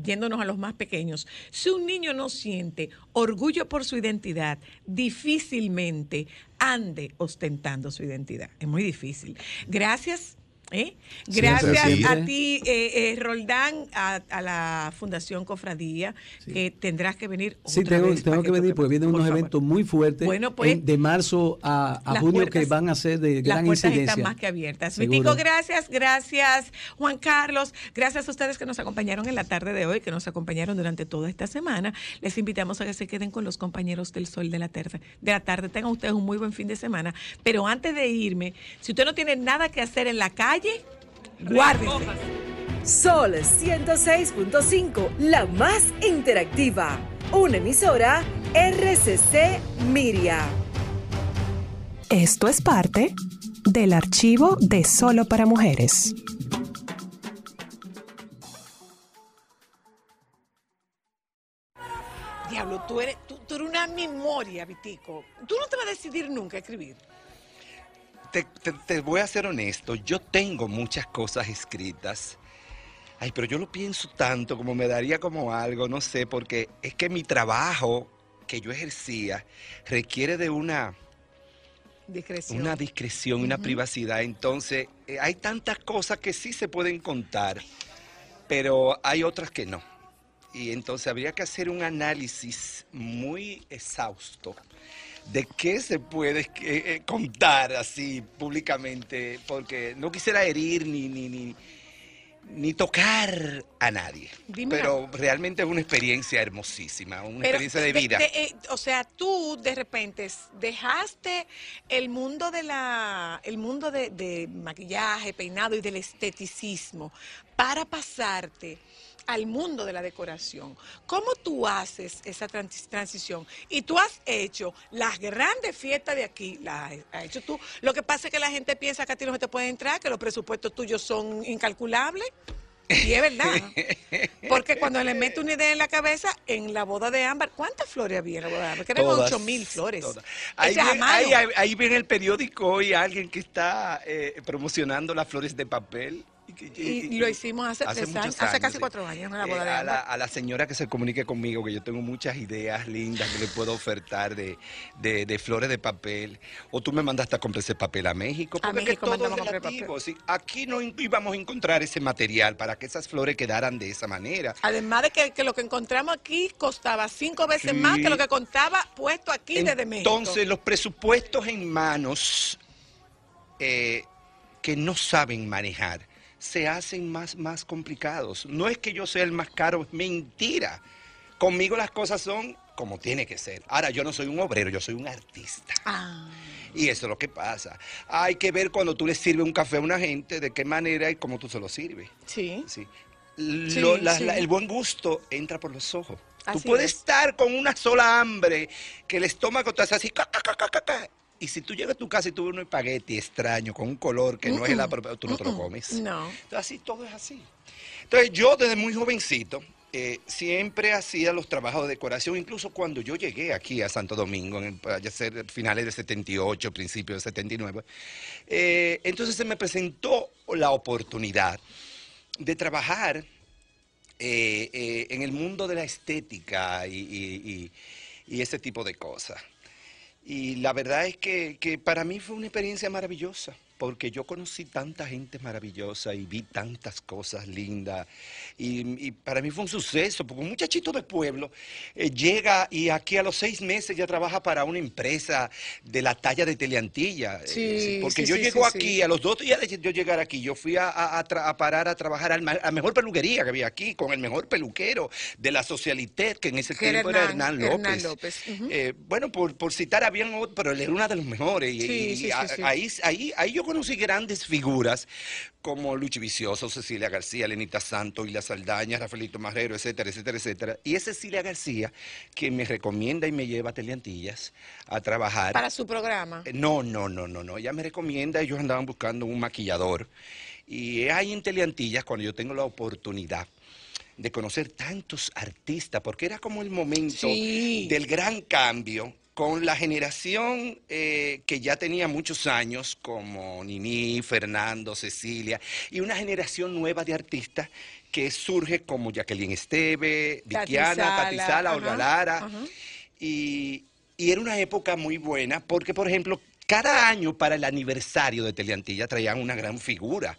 [SPEAKER 5] yéndonos a los más pequeños, si un niño no siente orgullo por su identidad, difícilmente ande ostentando su identidad. Es muy difícil. Gracias ¿eh? Gracias
[SPEAKER 6] siempre.
[SPEAKER 5] a ti, eh, eh, Roldán, a, a la Fundación Cofradía, que tendrás que venir.
[SPEAKER 6] Sí,
[SPEAKER 5] otra
[SPEAKER 6] tengo,
[SPEAKER 5] vez
[SPEAKER 6] tengo
[SPEAKER 5] para
[SPEAKER 6] que venir porque vienen
[SPEAKER 5] por
[SPEAKER 6] unos
[SPEAKER 5] favor.
[SPEAKER 6] eventos muy fuertes
[SPEAKER 5] Bueno, pues,
[SPEAKER 6] en- de marzo a, a
[SPEAKER 5] Las
[SPEAKER 6] junio que van a ser de
[SPEAKER 5] Las
[SPEAKER 6] gran
[SPEAKER 5] puertas
[SPEAKER 6] incidencia.
[SPEAKER 5] están más que abiertas. Vitico, gracias, gracias Juan Carlos, gracias a ustedes que nos acompañaron en la tarde de hoy, que nos acompañaron durante toda esta semana. Les invitamos a que se queden con los compañeros del Sol de la tarde. De la tarde, tengan ustedes un muy buen fin de semana. Pero antes de irme, si usted no tiene nada que hacer en la calle, guárdese.
[SPEAKER 8] Sol 106.5, la más interactiva. Una emisora RCC Miria.
[SPEAKER 7] Esto es parte del archivo de Solo para Mujeres.
[SPEAKER 5] Diablo, tú eres, tú, tú eres una memoria, Vitico. Tú no te vas a decidir nunca a escribir.
[SPEAKER 9] Te, te- te voy a ser honesto, yo tengo muchas cosas escritas. Ay, pero yo lo pienso tanto, como me daría como algo, no sé, porque es que mi trabajo que yo ejercía requiere de una,
[SPEAKER 5] Discreción.
[SPEAKER 9] una discreción, una privacidad. Entonces, eh, hay tantas cosas que sí se pueden contar, pero hay otras que no. Y entonces habría que hacer un análisis muy exhausto de qué se puede eh, eh, contar así públicamente, porque no quisiera herir ni, ni, ni, ni tocar a nadie.
[SPEAKER 5] Dime
[SPEAKER 9] Pero realmente es una experiencia hermosísima, una
[SPEAKER 5] Pero
[SPEAKER 9] experiencia de vida.
[SPEAKER 5] eh, o sea, tú de repente dejaste el mundo de la, el mundo de maquillaje, peinado y del esteticismo para pasarte al mundo de la decoración. ¿Cómo tú haces esa transi- transición? Y tú has hecho las grandes fiestas de aquí, las has hecho tú. Lo que pasa es que la gente piensa que a ti no se te puede entrar, que los presupuestos tuyos son incalculables. Y es verdad. Porque cuando le mete una idea en la cabeza, en la boda de Ámbar, ¿cuántas flores había en la boda de Ámbar? Que eran 8 mil flores.
[SPEAKER 9] Ahí, ven-
[SPEAKER 5] mano.
[SPEAKER 9] ahí- ahí- ahí ven el periódico hoy alguien que está eh, promocionando las flores de papel. Y,
[SPEAKER 5] lo hicimos hace tres
[SPEAKER 9] muchos
[SPEAKER 5] años, hace casi
[SPEAKER 9] sí.
[SPEAKER 5] cuatro años en la
[SPEAKER 9] Eh,
[SPEAKER 5] de
[SPEAKER 9] a, la, a señora que se comunique conmigo, que yo tengo muchas ideas lindas que le puedo ofertar de, de- de flores de papel. O tú me mandaste a comprar ese papel a México.
[SPEAKER 5] A
[SPEAKER 9] Porque que
[SPEAKER 5] México
[SPEAKER 9] todo
[SPEAKER 5] mandamos
[SPEAKER 9] es
[SPEAKER 5] a comprar
[SPEAKER 9] relativo. sí. Aquí no íbamos a encontrar ese material para que esas flores quedaran de esa manera.
[SPEAKER 5] Además de que, que lo que encontramos aquí costaba cinco veces
[SPEAKER 9] Sí.
[SPEAKER 5] más que lo que contaba puesto aquí desde México.
[SPEAKER 9] Entonces, los presupuestos en manos eh, que no saben manejar se hacen más, más complicados. No es que yo sea el más caro, es mentira. Conmigo las cosas son como tiene que ser. Ahora, yo no soy un obrero, yo soy un artista.
[SPEAKER 5] Ah.
[SPEAKER 9] Y eso es lo que pasa. Hay que ver cuando tú le sirves un café a una gente, de qué manera y cómo tú se lo sirves.
[SPEAKER 5] Sí.
[SPEAKER 9] Sí.
[SPEAKER 5] Sí,
[SPEAKER 9] Lo- la-
[SPEAKER 5] sí.
[SPEAKER 9] la- el buen gusto entra por los ojos.
[SPEAKER 5] Así
[SPEAKER 9] tú puedes
[SPEAKER 5] es.
[SPEAKER 9] estar con una sola hambre, que el estómago te hace así, ca, ca, ca, ca, ca, ca. y si tú llegas a tu casa y tú ves un espagueti extraño con un color que no es el apropiado, tú no te lo comes.
[SPEAKER 5] No.
[SPEAKER 9] Entonces, así todo es así. Entonces, yo desde muy jovencito eh, siempre hacía los trabajos de decoración, incluso cuando yo llegué aquí a Santo Domingo, en el, allá ser finales del 78, principios del 79, eh, entonces se me presentó la oportunidad de trabajar eh, eh, en el mundo de la estética y, y- y- y ese tipo de cosas. Y la verdad es que, que para mí fue una experiencia maravillosa, porque yo conocí tanta gente maravillosa y vi tantas cosas lindas. Y, y para mí fue un suceso, porque un muchachito de pueblo eh, llega y aquí a los seis meses ya trabaja para una empresa de la talla de Teleantilla. eh,
[SPEAKER 5] Sí,
[SPEAKER 9] porque
[SPEAKER 5] sí,
[SPEAKER 9] yo
[SPEAKER 5] sí,
[SPEAKER 9] llego aquí, a los dos días de yo llegar aquí, yo fui a, parar a trabajar a la mejor peluquería que había aquí, con el mejor peluquero de la Socialité, que en ese
[SPEAKER 5] Que
[SPEAKER 9] tiempo era
[SPEAKER 5] Hernán-
[SPEAKER 9] Hernán López.
[SPEAKER 5] Hernán López.
[SPEAKER 9] Eh, bueno, por, por citar, habían otros, pero él era uno de los mejores. Y, a-. Ahí, ahí, ahí yo conocí grandes figuras como Luchi Vicioso, Cecilia García, Lenita Santo, Isla Saldaña, Rafaelito Marrero, etcétera, etcétera, etcétera. Y es Cecilia García que me recomienda y me lleva a Teleantillas a trabajar.
[SPEAKER 5] Para su programa.
[SPEAKER 9] Eh, No, no, no, no, no. Ella me recomienda, ellos andaban buscando un maquillador. Y ahí en Teleantillas cuando yo tengo la oportunidad de conocer tantos artistas, porque era como el momento
[SPEAKER 5] Sí.
[SPEAKER 9] del gran cambio con la generación eh, que ya tenía muchos años, como Nini, Fernando, Cecilia, y una generación nueva de artistas que surge como Jacqueline Esteve, Vikiana,
[SPEAKER 5] Sala,
[SPEAKER 9] Tati Sala, Olga Lara.
[SPEAKER 5] ajá.
[SPEAKER 9] Y, y era una época muy buena porque, por ejemplo, cada año para el aniversario de Teleantilla traían una gran figura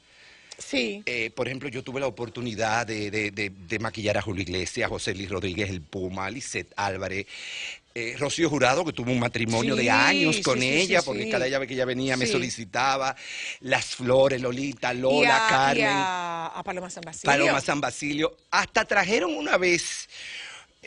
[SPEAKER 5] Sí.
[SPEAKER 9] Eh, por ejemplo, yo tuve la oportunidad de, de- de- de maquillar a Julio Iglesias, José Luis Rodríguez, el Puma, Lisette Álvarez, eh, Rocío Jurado, que tuvo un matrimonio
[SPEAKER 5] Sí,
[SPEAKER 9] de años con
[SPEAKER 5] sí,
[SPEAKER 9] ella,
[SPEAKER 5] sí,
[SPEAKER 9] porque cada vez que ella venía me solicitaba, Las Flores, Lolita,
[SPEAKER 5] y
[SPEAKER 9] Lola,
[SPEAKER 5] a,
[SPEAKER 9] Carmen.
[SPEAKER 5] y a, a Paloma San Basilio.
[SPEAKER 9] Paloma San Basilio. Hasta trajeron una vez,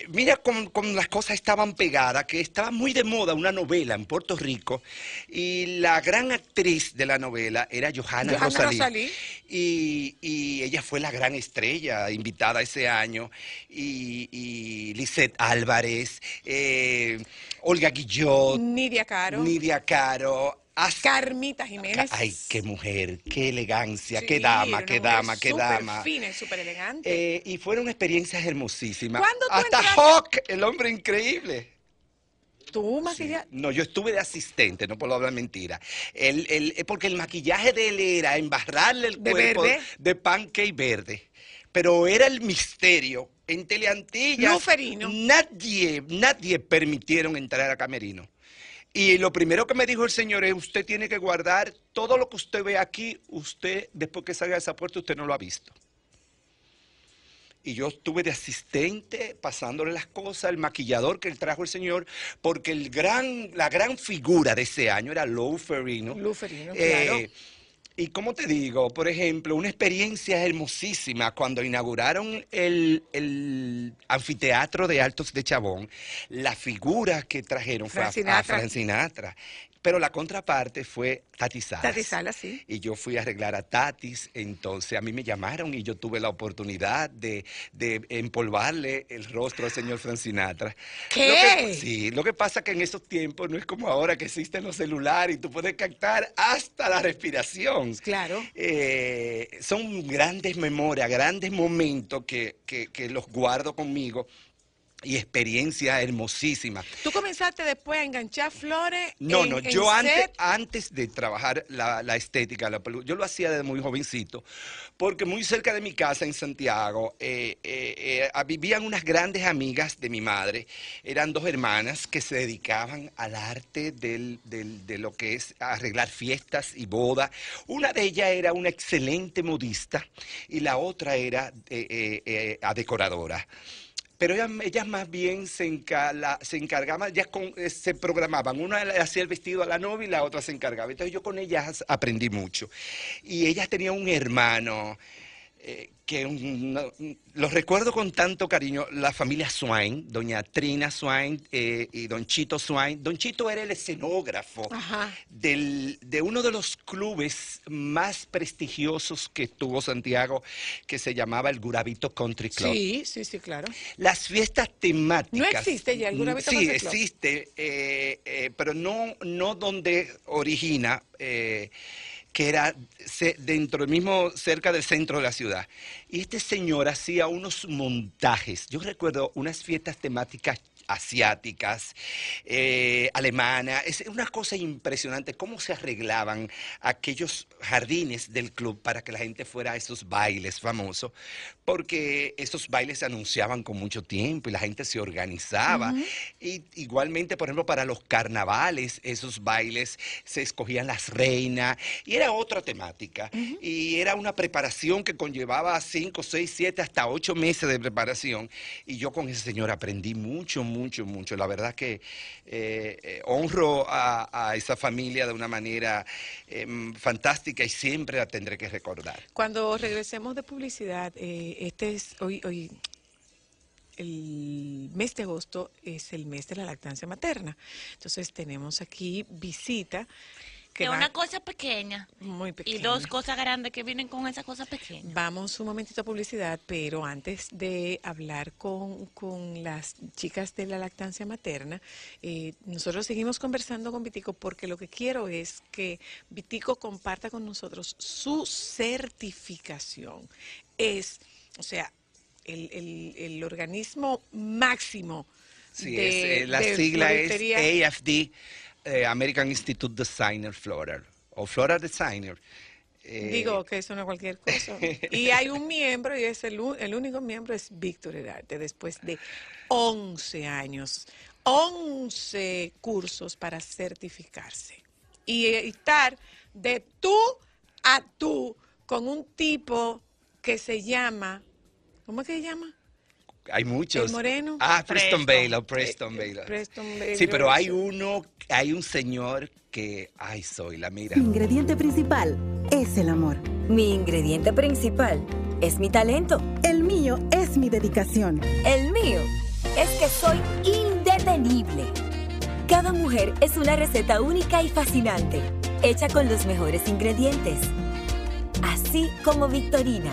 [SPEAKER 9] mira cómo, las cosas estaban pegadas, que estaba muy de moda una novela en Puerto Rico y la gran actriz de la novela era Johanna,
[SPEAKER 5] Johanna
[SPEAKER 9] Rosalí.
[SPEAKER 5] Rosalí.
[SPEAKER 9] Y, y ella fue la gran estrella invitada ese año. Y, y Lisette Álvarez, eh, Olga Guillot,
[SPEAKER 5] Nidia Caro.
[SPEAKER 9] Nidia Caro. Hasta-
[SPEAKER 5] Carmita Jiménez.
[SPEAKER 9] Ay, qué mujer, qué elegancia,
[SPEAKER 5] Sí,
[SPEAKER 9] qué dama, qué dama, qué dama.
[SPEAKER 5] fina y súper elegante.
[SPEAKER 9] Eh, y fueron experiencias hermosísimas.
[SPEAKER 5] ¿Cuándo tú
[SPEAKER 9] Hasta
[SPEAKER 5] entraste?
[SPEAKER 9] Hawk, el hombre increíble.
[SPEAKER 5] Tú, maquilla.
[SPEAKER 9] No, yo estuve de asistente, no puedo hablar mentira. El, el- eh, porque el maquillaje de él era embarrarle el
[SPEAKER 5] ¿De
[SPEAKER 9] cuerpo
[SPEAKER 5] verde?
[SPEAKER 9] de pancake verde. Pero era el misterio. En Teleantillas
[SPEAKER 5] Luferino.
[SPEAKER 9] nadie, nadie permitieron entrar a Camerino. Y lo primero que me dijo el señor es, usted tiene que guardar todo lo que usted ve aquí, usted, después que salga de esa puerta, usted no lo ha visto. Y yo estuve de asistente pasándole las cosas, el maquillador que él trajo el señor, porque el gran, la gran figura de ese año era Lou Ferrino.
[SPEAKER 5] Lou Ferrino,
[SPEAKER 9] Eh,
[SPEAKER 5] claro.
[SPEAKER 9] Y como te digo, por ejemplo, una experiencia hermosísima cuando inauguraron el, el anfiteatro de Altos de Chabón, la figura que trajeron fue a-
[SPEAKER 5] Frank
[SPEAKER 9] a. Frank Sinatra. Pero la contraparte fue Tati Salas.
[SPEAKER 5] Tati Salas, sí.
[SPEAKER 9] Y yo fui a arreglar a Tatis, entonces a mí me llamaron y yo tuve la oportunidad de, de empolvarle el rostro al señor Frank Sinatra.
[SPEAKER 5] ¿Qué?
[SPEAKER 9] Lo que- sí, lo que pasa que en esos tiempos no es como ahora que existen los celulares y tú puedes captar hasta la respiración.
[SPEAKER 5] Claro.
[SPEAKER 9] Eh, son grandes memorias, grandes momentos que, que- que los guardo conmigo y experiencias hermosísimas.
[SPEAKER 5] Tú comenzaste después a enganchar flores.
[SPEAKER 9] No,
[SPEAKER 5] en-
[SPEAKER 9] no,
[SPEAKER 5] en
[SPEAKER 9] yo antes,
[SPEAKER 5] set.
[SPEAKER 9] antes de trabajar la, la estética, la yo lo hacía desde muy jovencito, porque muy cerca de mi casa en Santiago eh, eh, eh, vivían unas grandes amigas de mi madre, eran dos hermanas que se dedicaban al arte del- del- de lo que es arreglar fiestas y bodas. Una de ellas era una excelente modista y la otra era a decoradora. Pero ellas, ellas más bien se, enca- la- se encargaban, ellas con- eh, se programaban. Una hacía el vestido a la novia y la otra se encargaba. Entonces yo con ellas aprendí mucho. Y ellas tenían un hermano eh, que un- no- lo recuerdo con tanto cariño, la familia Swain, doña Trina Swain eh, y don Chito Swain. Don Chito era el escenógrafo del- de uno de los clubes más prestigiosos que tuvo Santiago, que se llamaba el Gurabito Country Club.
[SPEAKER 5] Sí, sí, sí, claro.
[SPEAKER 9] Las fiestas temáticas.
[SPEAKER 5] No existe ya el Gurabito
[SPEAKER 9] Sí,
[SPEAKER 5] Country Club.
[SPEAKER 9] existe, eh, eh, pero no, no donde origina, que era dentro mismo, cerca del centro de la ciudad. Y este señor hacía unos montajes. Yo recuerdo unas fiestas temáticas asiáticas, eh, alemanas, es una cosa impresionante cómo se arreglaban aquellos jardines del club para que la gente fuera a esos bailes famosos, porque esos bailes se anunciaban con mucho tiempo y la gente se organizaba. Y igualmente, por ejemplo, para los carnavales, esos bailes se escogían las reinas y era otra temática. Y era una preparación que conllevaba cinco, seis, siete, hasta ocho meses de preparación. Y yo con ese señor aprendí mucho, mucho, mucho. La verdad que eh, eh, honro a, a esa familia de una manera em, fantástica y siempre la tendré que recordar.
[SPEAKER 5] Cuando regresemos de publicidad, eh, este es hoy, hoy el mes de agosto es el mes de la lactancia materna. Entonces tenemos aquí visita que
[SPEAKER 10] Que
[SPEAKER 5] va-
[SPEAKER 10] una cosa pequeña
[SPEAKER 5] muy pequeña.
[SPEAKER 10] y dos cosas grandes que vienen con esa cosa pequeña.
[SPEAKER 5] Vamos un momentito a publicidad, pero antes de hablar con, con las chicas de la lactancia materna, eh, nosotros seguimos conversando con Vitico porque lo que quiero es que Vitico comparta con nosotros su certificación. Es, o sea, el, el- el organismo máximo
[SPEAKER 9] Sí,
[SPEAKER 5] de,
[SPEAKER 9] es, eh, la
[SPEAKER 5] de
[SPEAKER 9] sigla es AFD, eh, American Institute Designer Floral, o Floral Designer. Eh,
[SPEAKER 5] Digo que eso no es cualquier cosa. Y hay un miembro, y es el, el único miembro es Víctor Herarte, después de 11 años, 11 cursos para certificarse. Y estar de tú a tú con un tipo que se llama, ¿cómo es que se llama?
[SPEAKER 9] Hay muchos.
[SPEAKER 5] El moreno.
[SPEAKER 9] Ah, Preston,
[SPEAKER 5] Preston.
[SPEAKER 9] Baylor, Preston
[SPEAKER 5] Eh,
[SPEAKER 9] Baylor.
[SPEAKER 5] Preston Baylor,
[SPEAKER 9] Sí, pero hay uno, hay un señor que, ay, soy la mira.
[SPEAKER 11] Mi ingrediente principal es el amor.
[SPEAKER 12] Mi ingrediente principal es mi talento.
[SPEAKER 11] El mío es mi dedicación.
[SPEAKER 12] El mío es que soy indetenible. Cada mujer es una receta única y fascinante, hecha con los mejores ingredientes. Así como Victorina,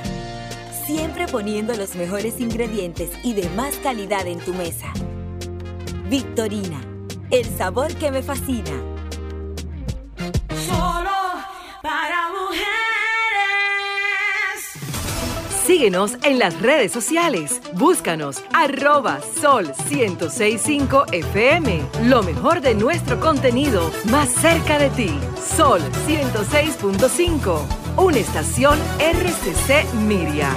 [SPEAKER 12] siempre poniendo los mejores ingredientes y de más calidad en tu mesa. Victorina, el sabor que me fascina.
[SPEAKER 13] Solo para mujeres.
[SPEAKER 8] Síguenos en las redes sociales. Búscanos arroba sol 1065 FM. Lo mejor de nuestro contenido más cerca de ti. Sol 106.5. Una estación RCC Miria.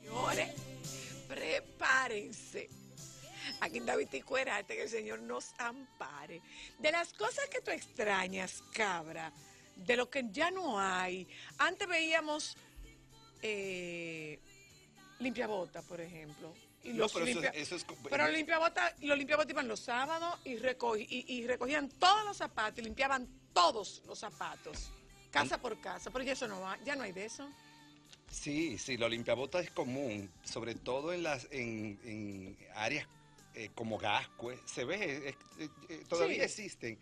[SPEAKER 5] Señores, prepárense. Aquí en David que el Señor nos ampare. De las cosas que tú extrañas, cabra, de lo que ya no hay. Antes veíamos eh, limpiabota, por ejemplo. Y
[SPEAKER 9] No,
[SPEAKER 5] los
[SPEAKER 9] pero eso-
[SPEAKER 5] limpia-
[SPEAKER 9] eso es co-
[SPEAKER 5] pero los limpiabotas iban los sábados y, recogi- y, y recogían todos los zapatos y limpiaban todos los zapatos, casa por casa. Pero ya eso no va, ya no hay de eso.
[SPEAKER 9] Sí, sí, lo limpiabotas es común, sobre todo en las en, en áreas eh, como Gascue. Se ve, eh, eh, eh, todavía
[SPEAKER 5] Sí.
[SPEAKER 9] existen.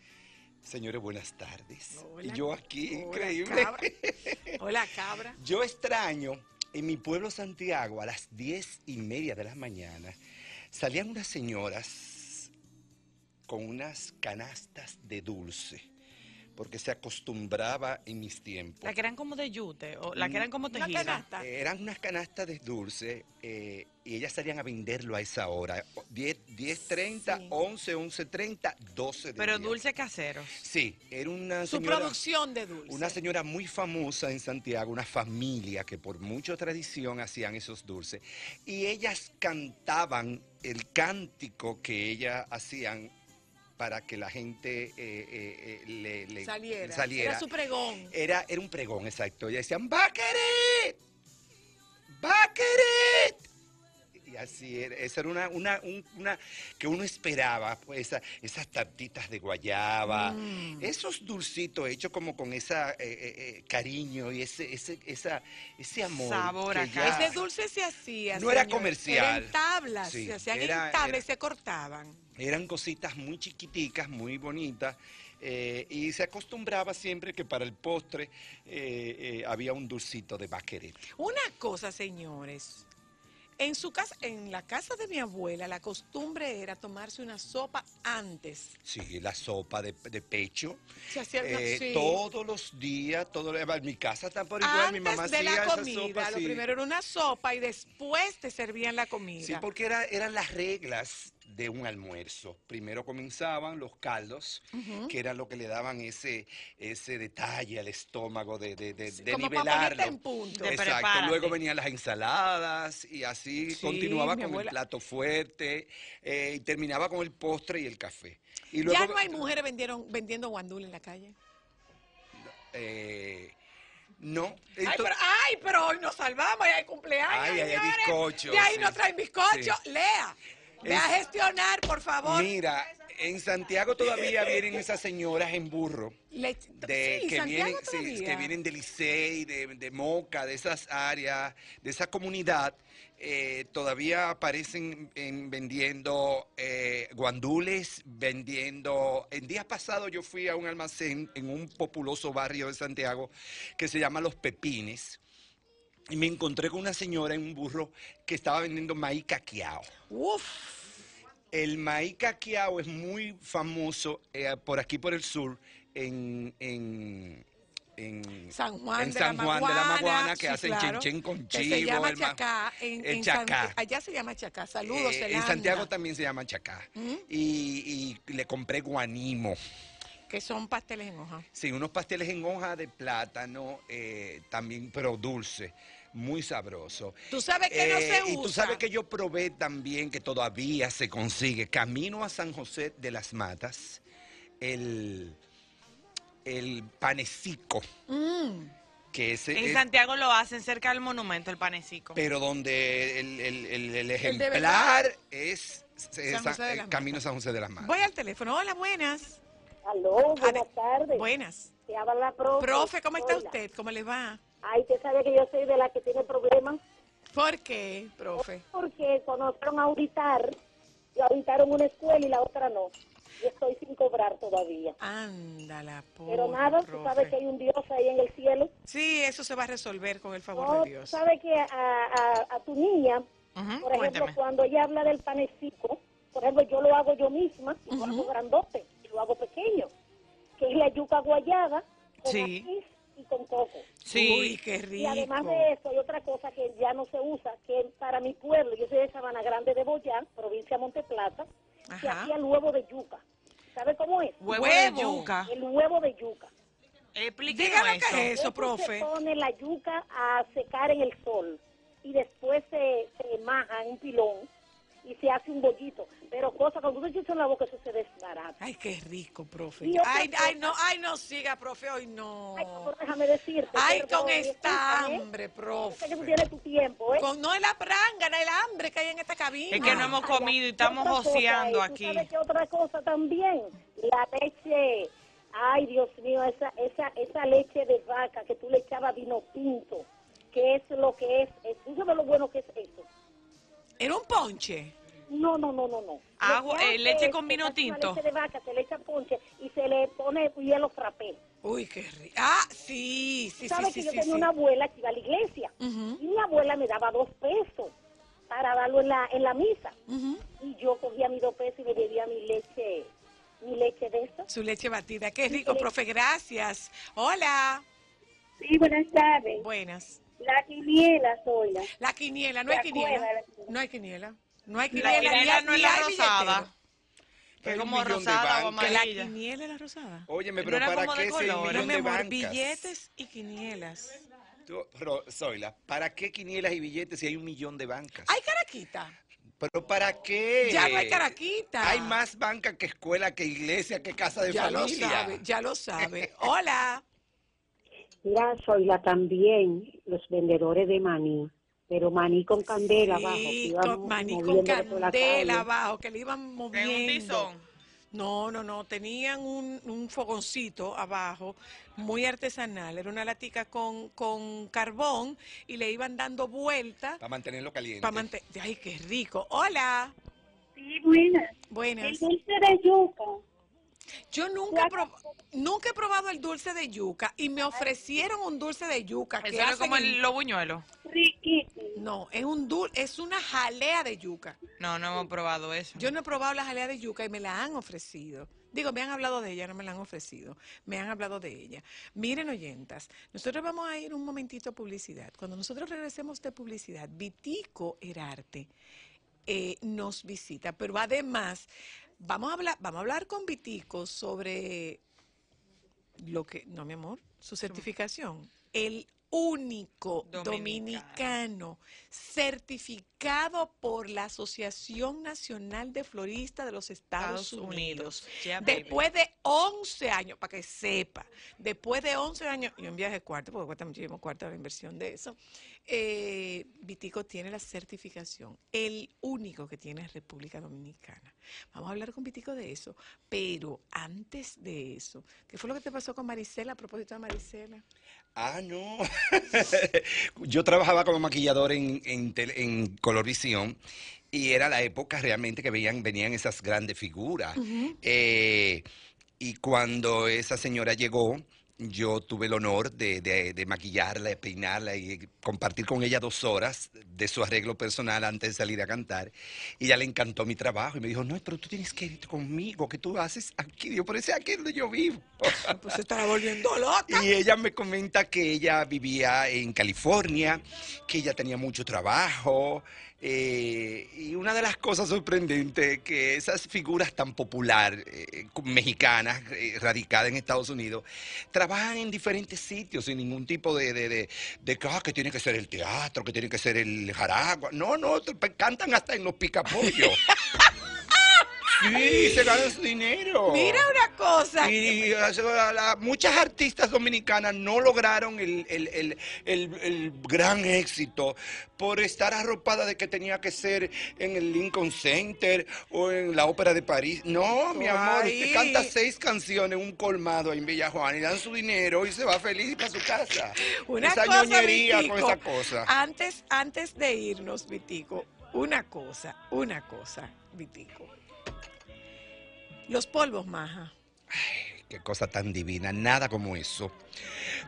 [SPEAKER 9] Señores, buenas tardes.
[SPEAKER 5] Hola.
[SPEAKER 9] y yo aquí,
[SPEAKER 5] Hola,
[SPEAKER 9] increíble.
[SPEAKER 5] cabra. Hola, cabra.
[SPEAKER 9] Yo extraño, en mi pueblo Santiago, a las diez y media de la mañana, salían unas señoras con unas canastas de dulce, porque se acostumbraba en mis tiempos.
[SPEAKER 4] La que eran como de yute, o la que eran como
[SPEAKER 5] Una
[SPEAKER 4] tejidas.
[SPEAKER 5] canasta.
[SPEAKER 9] Eh, Eran unas canastas de dulce eh, y ellas salían a venderlo a esa hora. 10, 10.30, 11, 11.30, 12 de
[SPEAKER 4] Pero dulce casero.
[SPEAKER 9] Sí, era una
[SPEAKER 5] Su
[SPEAKER 9] señora...
[SPEAKER 5] producción de dulce.
[SPEAKER 9] Una señora muy famosa en Santiago, una familia que por mucha tradición hacían esos dulces. Y ellas cantaban el cántico que ellas hacían para que la gente eh, eh, eh, le, le-
[SPEAKER 5] Saliera.
[SPEAKER 9] saliera.
[SPEAKER 5] Era su pregón.
[SPEAKER 9] Era, era un pregón, exacto. Ellas decían, ¡Baqueret! ¡Baqueret! Y así era. Esa era una, una, un- una que uno esperaba, pues, esa- esas tartitas de guayaba,
[SPEAKER 5] Mm.
[SPEAKER 9] esos dulcitos hechos como con esa eh, eh, eh, cariño y ese, ese, esa, ese amor.
[SPEAKER 4] Sabor
[SPEAKER 9] que
[SPEAKER 4] a
[SPEAKER 9] ya-
[SPEAKER 5] Ese dulce se hacía.
[SPEAKER 9] No era
[SPEAKER 5] señor.
[SPEAKER 9] comercial.
[SPEAKER 5] Eran tablas.
[SPEAKER 9] Sí,
[SPEAKER 5] se hacían
[SPEAKER 9] era-
[SPEAKER 5] en tablas
[SPEAKER 9] era-
[SPEAKER 5] y se cortaban.
[SPEAKER 9] Eran cositas muy chiquiticas, muy bonitas. eh, y se acostumbraba siempre que para el postre eh, eh, había un dulcito de baqueret.
[SPEAKER 5] Una cosa, señores. En su casa, en la casa de mi abuela, la costumbre era tomarse una sopa antes.
[SPEAKER 9] Sí, la sopa de, de pecho.
[SPEAKER 5] Se hacía
[SPEAKER 9] eh,
[SPEAKER 5] sí.
[SPEAKER 9] Todos los días, todo, en mi casa está por igual, mi mamá
[SPEAKER 5] Antes de
[SPEAKER 9] hacía
[SPEAKER 5] la
[SPEAKER 9] esa
[SPEAKER 5] comida,
[SPEAKER 9] sopa,
[SPEAKER 5] lo
[SPEAKER 9] sí.
[SPEAKER 5] primero era una sopa y después te servían la comida.
[SPEAKER 9] Sí, porque era, eran las reglas de un almuerzo. Primero comenzaban los caldos, que era lo que le daban ese, ese detalle al estómago de, de, de, de
[SPEAKER 5] como
[SPEAKER 9] nivelarlo.
[SPEAKER 5] ponerte en punto. De
[SPEAKER 9] Exacto.
[SPEAKER 5] prepárate.
[SPEAKER 9] Luego venían las ensaladas y así
[SPEAKER 5] Sí,
[SPEAKER 9] continuaba con
[SPEAKER 5] abuela.
[SPEAKER 9] el plato fuerte eh, y terminaba con el postre y el café. Y luego,
[SPEAKER 5] ya no hay mujeres vendieron, vendiendo guandul en la calle.
[SPEAKER 9] eh, no.
[SPEAKER 5] Ay pero, ay, pero hoy nos salvamos y hay cumpleaños.
[SPEAKER 9] Ay, ay, hay
[SPEAKER 5] señores.
[SPEAKER 9] bizcocho,
[SPEAKER 5] De ahí
[SPEAKER 9] sí.
[SPEAKER 5] nos traen bizcocho.
[SPEAKER 9] Sí.
[SPEAKER 5] Lea, ve a
[SPEAKER 9] Es-
[SPEAKER 5] gestionar, por favor.
[SPEAKER 9] Mira, en Santiago todavía vienen esas señoras en burro.
[SPEAKER 5] Le-
[SPEAKER 9] de
[SPEAKER 5] sí,
[SPEAKER 9] que
[SPEAKER 5] Santiago
[SPEAKER 9] vienen, sí, que vienen de Licey, de, de Moca, de esas áreas, de esa comunidad, eh, todavía aparecen en- vendiendo eh, guandules, vendiendo... En días pasados yo fui a un almacén en un populoso barrio de Santiago que se llama Los Pepines. Y me encontré con una señora en un burro que estaba vendiendo maíz caqueado.
[SPEAKER 5] Uf.
[SPEAKER 9] El maíz caqueado es muy famoso eh, por aquí por el sur, en, en, en
[SPEAKER 5] San Juan,
[SPEAKER 9] en
[SPEAKER 5] de,
[SPEAKER 9] San
[SPEAKER 5] la
[SPEAKER 9] Juan de la
[SPEAKER 5] Maguana,
[SPEAKER 9] Maguana, que
[SPEAKER 5] sí,
[SPEAKER 9] hacen
[SPEAKER 5] claro,
[SPEAKER 9] con chivo.
[SPEAKER 5] se llama
[SPEAKER 9] el
[SPEAKER 5] chacá. En,
[SPEAKER 9] el
[SPEAKER 5] en San-
[SPEAKER 9] chacá.
[SPEAKER 5] allá se llama chacá. Saludos,
[SPEAKER 9] Eh, en. Santiago también se llama chacá.
[SPEAKER 5] ¿Mm?
[SPEAKER 9] Y, y le compré guanimo.
[SPEAKER 5] Que son pasteles en hoja.
[SPEAKER 9] Sí, unos pasteles en hoja de plátano, eh, también, pero dulce. muy sabroso.
[SPEAKER 5] Tú sabes que no se
[SPEAKER 9] Eh, Y tú
[SPEAKER 5] usa.
[SPEAKER 9] sabes que yo probé también que todavía se consigue, camino a San José de las Matas, el, el panecico,
[SPEAKER 5] Mm.
[SPEAKER 9] que ese
[SPEAKER 4] En
[SPEAKER 9] es-
[SPEAKER 4] Santiago lo hacen cerca del monumento, el panecico.
[SPEAKER 9] pero donde el, el- el- el ejemplar es, es
[SPEAKER 5] San
[SPEAKER 9] eh, camino a San José de las Matas.
[SPEAKER 5] Voy al teléfono. Hola, buenas.
[SPEAKER 14] Aló, buenas tardes.
[SPEAKER 5] Buenas.
[SPEAKER 14] Te habla la profe.
[SPEAKER 5] Profe, ¿cómo está
[SPEAKER 14] Hola.
[SPEAKER 5] usted? ¿Cómo le va?
[SPEAKER 14] Ay, usted sabe que yo soy de la que tiene problemas.
[SPEAKER 5] ¿Por qué, profe?
[SPEAKER 14] Porque a auditar, y auditaron una escuela y la otra no. Y estoy sin cobrar todavía.
[SPEAKER 5] Ándala, pobre
[SPEAKER 14] Pero nada, tú
[SPEAKER 5] profe.
[SPEAKER 14] sabes que hay un Dios ahí en el cielo.
[SPEAKER 5] Sí, eso se va a resolver con el favor
[SPEAKER 14] No,
[SPEAKER 5] de
[SPEAKER 14] tú
[SPEAKER 5] Dios.
[SPEAKER 14] sabes que a, a- a tu niña,
[SPEAKER 5] Ujú,
[SPEAKER 14] por ejemplo,
[SPEAKER 5] cuénteme.
[SPEAKER 14] cuando ella habla del panecico, por ejemplo, yo lo hago yo misma, y lo hago grandote, hago pequeño, que es la yuca guayada con
[SPEAKER 5] Sí.
[SPEAKER 14] maíz y con coco.
[SPEAKER 5] Sí. Uy, qué
[SPEAKER 14] Y además
[SPEAKER 5] rico.
[SPEAKER 14] de eso, hay otra cosa que ya no se usa, que para mi pueblo, yo soy de Sabana Grande de Boyán, provincia de Monteplata, se hacía el huevo de yuca. ¿Sabe cómo es?
[SPEAKER 4] Huevo de yuca.
[SPEAKER 14] El huevo de yuca.
[SPEAKER 4] Explíquenos
[SPEAKER 5] Dígame
[SPEAKER 4] eso.
[SPEAKER 5] qué es eso,
[SPEAKER 14] Se
[SPEAKER 5] profe.
[SPEAKER 14] pone la yuca a secar en el sol y después se, se maja en un pilón y se hace un bollito. Pero cosa, cuando tú te echas en la boca, eso se desbarata.
[SPEAKER 5] Ay, qué rico, profe. Ay,
[SPEAKER 14] cosa-
[SPEAKER 5] ay, no, ay, no siga, profe, hoy no.
[SPEAKER 14] Ay, no, déjame decirte.
[SPEAKER 5] Ay,
[SPEAKER 14] perdón,
[SPEAKER 5] con esta
[SPEAKER 14] escúchame.
[SPEAKER 5] hambre, profe.
[SPEAKER 14] sé que tú tienes tu tiempo, ¿eh?
[SPEAKER 5] Con, no es la prangana, el hambre que hay en esta cabina.
[SPEAKER 4] Es que no hemos comido y estamos
[SPEAKER 14] cosa,
[SPEAKER 4] joseando
[SPEAKER 14] ¿y tú
[SPEAKER 4] aquí.
[SPEAKER 14] ¿Sabes qué otra cosa también? La leche, ay Dios mío, esa, esa, esa leche de vaca que tú le echabas vino tinto, ¿qué es lo que es? es ¿Tú sabes lo bueno que es eso?
[SPEAKER 5] Era un ponche.
[SPEAKER 14] No, no, no, no, no.
[SPEAKER 4] Agua-
[SPEAKER 14] que
[SPEAKER 4] eh, leche con vino tinto.
[SPEAKER 14] leche de vaca, se le echa ponche y se le pone hielo frappé.
[SPEAKER 5] Uy, qué rico. Ah, sí, sí, sí,
[SPEAKER 14] ¿Sabes
[SPEAKER 5] sí,
[SPEAKER 14] que yo
[SPEAKER 5] sí,
[SPEAKER 14] tenía una abuela que iba a la iglesia? Y mi abuela me daba dos pesos para darlo en la, en la misa. Y yo cogía mis dos pesos y me bebía mi leche, mi leche de eso.
[SPEAKER 5] Su leche batida. Qué rico, profe. Gracias. Hola.
[SPEAKER 14] Sí, buenas tardes.
[SPEAKER 5] Buenas.
[SPEAKER 14] La quiniela soy la.
[SPEAKER 5] La quiniela, no hay
[SPEAKER 14] ¿Te
[SPEAKER 5] quiniela. No hay quiniela. No hay
[SPEAKER 4] La
[SPEAKER 5] quiniela. ni
[SPEAKER 4] no es la rosada. Que es como rosada o.
[SPEAKER 5] Que la
[SPEAKER 4] amarilla.
[SPEAKER 5] quiniela es la rosada.
[SPEAKER 9] Óyeme, pero ¿para qué.
[SPEAKER 5] No,
[SPEAKER 9] millón
[SPEAKER 5] mi
[SPEAKER 9] de
[SPEAKER 5] amor,
[SPEAKER 9] bancas?
[SPEAKER 5] billetes y quinielas.
[SPEAKER 9] Tú, pero, Zoila, ¿para qué quinielas y billetes si hay un millón de bancas?
[SPEAKER 5] Hay caraquita.
[SPEAKER 9] ¿Pero para qué?
[SPEAKER 5] Ya no hay caraquita.
[SPEAKER 9] Hay más banca que escuela, que iglesia, que casa de
[SPEAKER 5] Ya lo sabe, ya lo sabe. Hola.
[SPEAKER 14] Mira, soy la también, los vendedores de maní, pero maní con candela
[SPEAKER 5] Sí,
[SPEAKER 14] abajo. que
[SPEAKER 5] con maní con candela abajo, que le iban
[SPEAKER 4] En un
[SPEAKER 5] moviendo.
[SPEAKER 4] tizón.
[SPEAKER 5] No, no, no, tenían un, un fogoncito abajo, muy artesanal. Era una latica con, con carbón y le iban dando vueltas
[SPEAKER 9] Para mantenerlo caliente.
[SPEAKER 5] para mantener. ¡Ay, qué rico! Hola.
[SPEAKER 14] Sí, buenas. El
[SPEAKER 5] Buenas.
[SPEAKER 14] dulce de yuca.
[SPEAKER 5] Yo nunca he, prob- nunca he probado el dulce de yuca y me ofrecieron un dulce de yuca. que
[SPEAKER 4] Eso era
[SPEAKER 5] hacen
[SPEAKER 4] como el, los buñuelos.
[SPEAKER 14] Riquísimo.
[SPEAKER 5] No, es un dul es una jalea de yuca.
[SPEAKER 4] No, no hemos probado eso.
[SPEAKER 5] Yo no he probado la jalea de yuca y me la han ofrecido. Digo, me han hablado de ella, no me la han ofrecido. Me han hablado de ella. Miren, oyentas, nosotros vamos a ir un momentito a publicidad. Cuando nosotros regresemos de publicidad, Vitico Herarte eh, nos visita, pero además vamos a hablar, vamos a hablar con Vitico sobre lo que, no mi amor, su certificación. El único dominicano. certificado por la Asociación Nacional de Floristas de los Estados,
[SPEAKER 4] Estados
[SPEAKER 5] Unidos.
[SPEAKER 4] Unidos. Yeah, baby.
[SPEAKER 5] Después de 11 años, para que sepa, después de 11 años, y un viaje cuarto, porque cuesta muchísimo cuarto la inversión de eso, eh, Vitico tiene la certificación, el único que tiene es República Dominicana. Vamos a hablar con Vitico de eso, pero antes de eso, ¿qué fue lo que te pasó con Marisela a propósito de Marisela?
[SPEAKER 9] Ah, no. Yo trabajaba como maquillador en, en, tele- en Colorvisión y era la época realmente que veían, venían esas grandes figuras. Eh, y cuando esa señora llegó, yo tuve el honor de, de- de maquillarla, de peinarla y compartir con ella dos horas de su arreglo personal antes de salir a cantar. Y ella le encantó mi trabajo y me dijo, no, pero tú tienes que ir conmigo, ¿qué tú haces aquí? Yo, por eso es aquí donde yo vivo.
[SPEAKER 5] Pues se estaba volviendo loca.
[SPEAKER 9] Y ella me comenta que ella vivía en California, que ella tenía mucho trabajo, Eh, y una de las cosas sorprendentes que esas figuras tan populares eh, mexicanas eh, radicadas en Estados Unidos trabajan en diferentes sitios sin ningún tipo de, de, de- de ah, que tiene que ser el teatro, que tiene que ser el jaragua. No, no, cantan hasta en los picapollos. Sí, se ganan su dinero.
[SPEAKER 5] Mira una cosa.
[SPEAKER 9] Y, muchas artistas dominicanas no lograron el, el- el- el- gran éxito por estar arropada de que tenía que ser en el Lincoln Center o en la Ópera de París. No, mi amor,
[SPEAKER 5] Ay.
[SPEAKER 9] usted canta seis canciones en un colmado ahí en Villa Juana y dan su dinero y se va feliz para su casa.
[SPEAKER 5] Una
[SPEAKER 9] esa
[SPEAKER 5] cosa,
[SPEAKER 9] ñoñería con esa cosa.
[SPEAKER 5] Antes, antes de irnos, Vitico, una cosa, una cosa, Vitico. Los polvos, maja.
[SPEAKER 9] Qué cosa tan divina, nada como eso.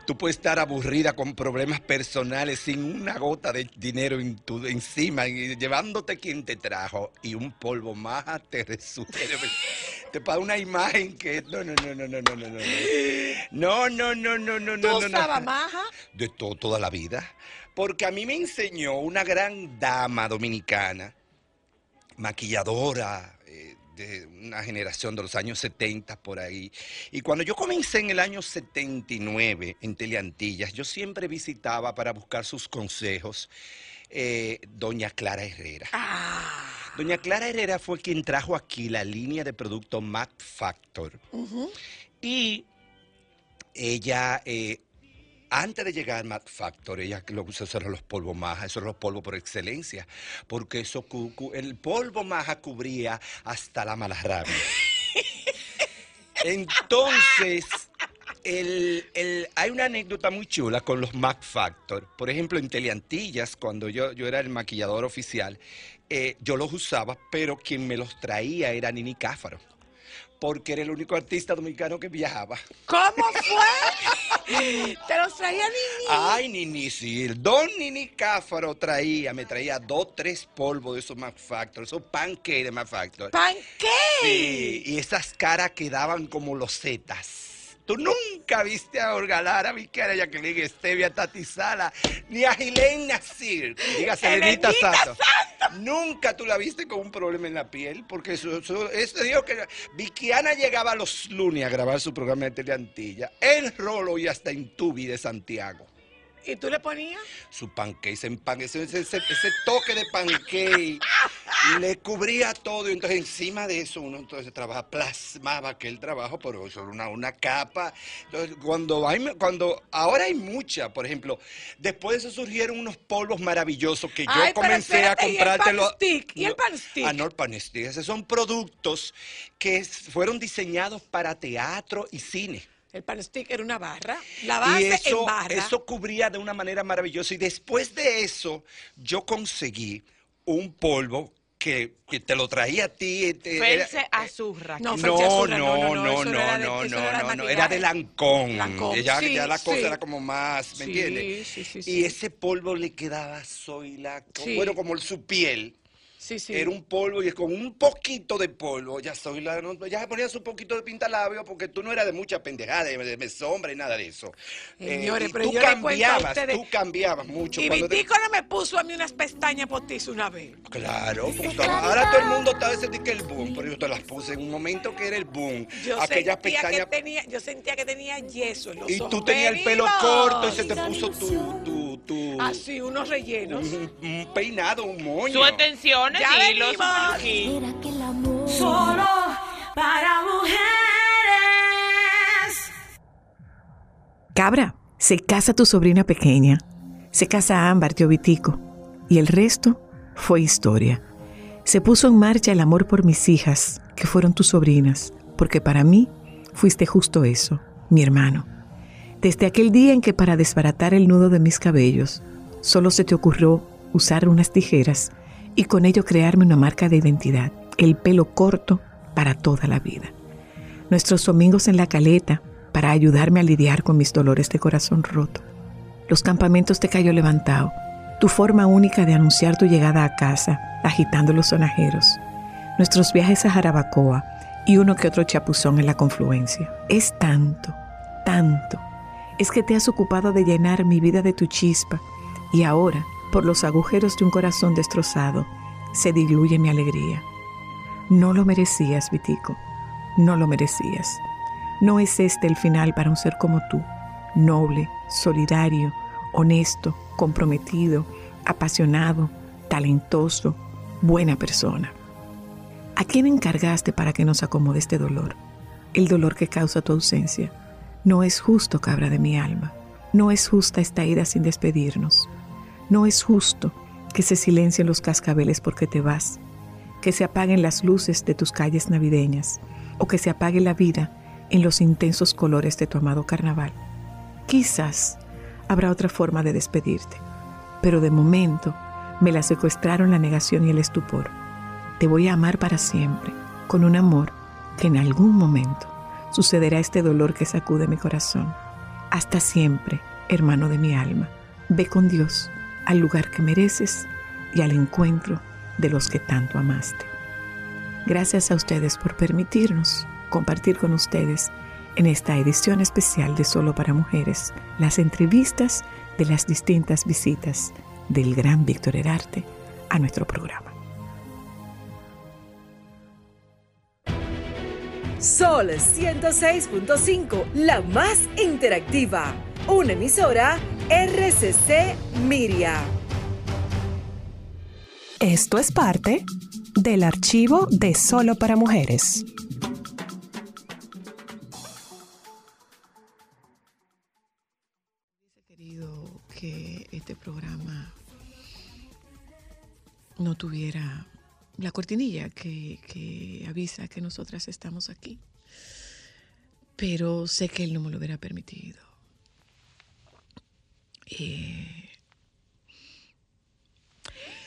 [SPEAKER 9] Tú puedes estar aburrida con problemas personales sin una gota de dinero en tu, encima y llevándote quien te trajo y un polvo maja te resulta. Te para una imagen que no, no, no, no, no, no, no, no. No, no, no, no, no,
[SPEAKER 5] ¿Tú
[SPEAKER 9] no, no, no.
[SPEAKER 5] maja?
[SPEAKER 9] De to- toda la vida. Porque a mí me enseñó una gran dama dominicana, maquilladora eh, de una generación de los años 70 por ahí. Y cuando yo comencé en el año 79 en Teleantillas, yo siempre visitaba para buscar sus consejos eh, doña Clara Herrera. Doña Clara Herrera fue quien trajo aquí la línea de producto Mac Factor. Y ella, eh, antes de llegar al Mac Factor, ella lo que usó eran los polvos maja, esos eran los polvos por excelencia, porque eso el polvo maja cubría hasta la mala rabia. Entonces, el- el- hay una anécdota muy chula con los Mac Factor. Por ejemplo, en Teleantillas, cuando yo, yo era el maquillador oficial, eh, yo los usaba, pero quien me los traía era Nini Cáfaro. Porque era el único artista dominicano que viajaba.
[SPEAKER 5] ¿Cómo fue? Te los traía Nini.
[SPEAKER 9] Ay, Nini, sí, el don Nini Cáfaro traía, me traía dos, tres polvos de esos Mac Factor, esos pancakes de Mac Factor.
[SPEAKER 5] ¿Pancake?
[SPEAKER 9] Sí, y esas caras quedaban como los zetas. Tú nunca viste a Orgalara, Viquera, Jacqueline Estevia, Tati Sala, ni a Gilén Nasir, dígase Elenita
[SPEAKER 5] Elenita
[SPEAKER 9] Sato. Nunca tú la viste con un problema en la piel, porque eso, eso, eso digo que Viquiana llegaba los lunes a grabar su programa de Teleantilla, en Rolo y hasta en Tubi de Santiago.
[SPEAKER 5] ¿Y tú le ponías?
[SPEAKER 9] Su pancake, ese, pan- ese, ese- ese- ese toque de pancake le cubría todo y entonces encima de eso uno entonces trabaja, plasmaba aquel trabajo, pero sobre una, una capa. Entonces, cuando hay, cuando ahora hay mucha, por ejemplo, después de eso surgieron unos polvos maravillosos que yo
[SPEAKER 5] Ay,
[SPEAKER 9] comencé a
[SPEAKER 5] espérate, ¿y el
[SPEAKER 9] comprártelo.
[SPEAKER 5] pan stick? ¿Y el pan stick?
[SPEAKER 9] Ah, no, el pan stick. Esos son productos que fueron diseñados para teatro y cine.
[SPEAKER 5] El pan stick era una barra. La base
[SPEAKER 9] Y eso,
[SPEAKER 5] en barra.
[SPEAKER 9] eso cubría de una manera maravillosa. Y después de eso, yo conseguí un polvo que, que te lo traía a ti. te- era-
[SPEAKER 4] Felce Azurra.
[SPEAKER 9] no,
[SPEAKER 4] Felce
[SPEAKER 9] no,
[SPEAKER 4] Azurra,
[SPEAKER 9] no, no, no, no,
[SPEAKER 4] era de-
[SPEAKER 9] no, no,
[SPEAKER 4] era de
[SPEAKER 9] no,
[SPEAKER 4] maquillaje.
[SPEAKER 9] era de Lancón.
[SPEAKER 4] Lancôme,
[SPEAKER 9] ya,
[SPEAKER 4] sí,
[SPEAKER 9] ya la cosa
[SPEAKER 4] sí.
[SPEAKER 9] era como más, ¿me
[SPEAKER 4] Sí,
[SPEAKER 9] entiendes?
[SPEAKER 4] sí, sí,
[SPEAKER 9] y ese polvo le quedaba
[SPEAKER 5] Sí.
[SPEAKER 9] bueno, como su piel.
[SPEAKER 5] Sí, sí.
[SPEAKER 9] Era un polvo y con un poquito de polvo, ya Zoila, no, ya se ponía su poquito de pintalabio porque tú no eras de mucha pendejada, de, de- de sombra y nada de eso. Eh,
[SPEAKER 5] Señores, pero
[SPEAKER 9] tú
[SPEAKER 5] yo a
[SPEAKER 9] cambiabas, tú cambiabas mucho.
[SPEAKER 5] Y
[SPEAKER 9] cuando te-
[SPEAKER 5] Vitico no me puso a mí unas pestañas postizas una vez.
[SPEAKER 9] Claro, estaba- ahora todo el mundo está diciendo que el boom, pero yo te las puse en un momento que era el boom.
[SPEAKER 5] Yo
[SPEAKER 9] Aquellas
[SPEAKER 5] sentía,
[SPEAKER 9] pestañas.
[SPEAKER 5] que tenía, yo sentía que tenía yeso en los
[SPEAKER 9] Y tú tenías el pelo corto y se te puso tu, tu, tu
[SPEAKER 5] Así, unos rellenos.
[SPEAKER 9] un, un peinado, un moño.
[SPEAKER 4] Sus extensiones
[SPEAKER 5] Ya
[SPEAKER 4] y los.
[SPEAKER 13] Solo para mujeres.
[SPEAKER 1] Cabra, se casa tu sobrina pequeña, se casa Ámbar, tío Vitico, y el resto fue historia. Se puso en marcha el amor por mis hijas, que fueron tus sobrinas, porque para mí fuiste justo eso, mi hermano. Desde aquel día en que para desbaratar el nudo de mis cabellos, solo se te ocurrió usar unas tijeras y con ello crearme una marca de identidad, el pelo corto para toda la vida. Nuestros domingos en la caleta para ayudarme a lidiar con mis dolores de corazón roto. Los campamentos de Cayo Levantado, tu forma única de anunciar tu llegada a casa, agitando los sonajeros. Nuestros viajes a Jarabacoa y uno que otro chapuzón en la confluencia. Es tanto, tanto. Es que te has ocupado de llenar mi vida de tu chispa y ahora, Por los agujeros de un corazón destrozado se diluye mi alegría. No lo merecías, Vitico. No lo merecías. No es este el final para un ser como tú, noble, solidario, honesto, comprometido, apasionado, talentoso, buena persona. ¿A quién encargaste para que nos acomode este dolor? El dolor que causa tu ausencia. No es justo, cabra de mi alma. No es justa esta ida sin despedirnos. No es justo que se silencien los cascabeles porque te vas, que se apaguen las luces de tus calles navideñas o que se apague la vida en los intensos colores de tu amado carnaval. Quizás habrá otra forma de despedirte, pero de momento me la secuestraron la negación y el estupor. Te voy a amar para siempre, con un amor que en algún momento sucederá este dolor que sacude mi corazón. Hasta siempre, hermano de mi alma, ve con Dios al lugar que mereces y al encuentro de los que tanto amaste. Gracias a ustedes por permitirnos compartir con ustedes en esta edición especial de Solo para Mujeres las entrevistas de las distintas visitas del gran Víctor Herarte a nuestro programa.
[SPEAKER 8] Sol 106.5, la más interactiva. Una emisora RCC Miria.
[SPEAKER 7] Esto es parte del archivo de Solo para Mujeres.
[SPEAKER 1] querido que este programa no tuviera la cortinilla que, que avisa que nosotras estamos aquí. Pero sé que él no me lo hubiera permitido. Eh,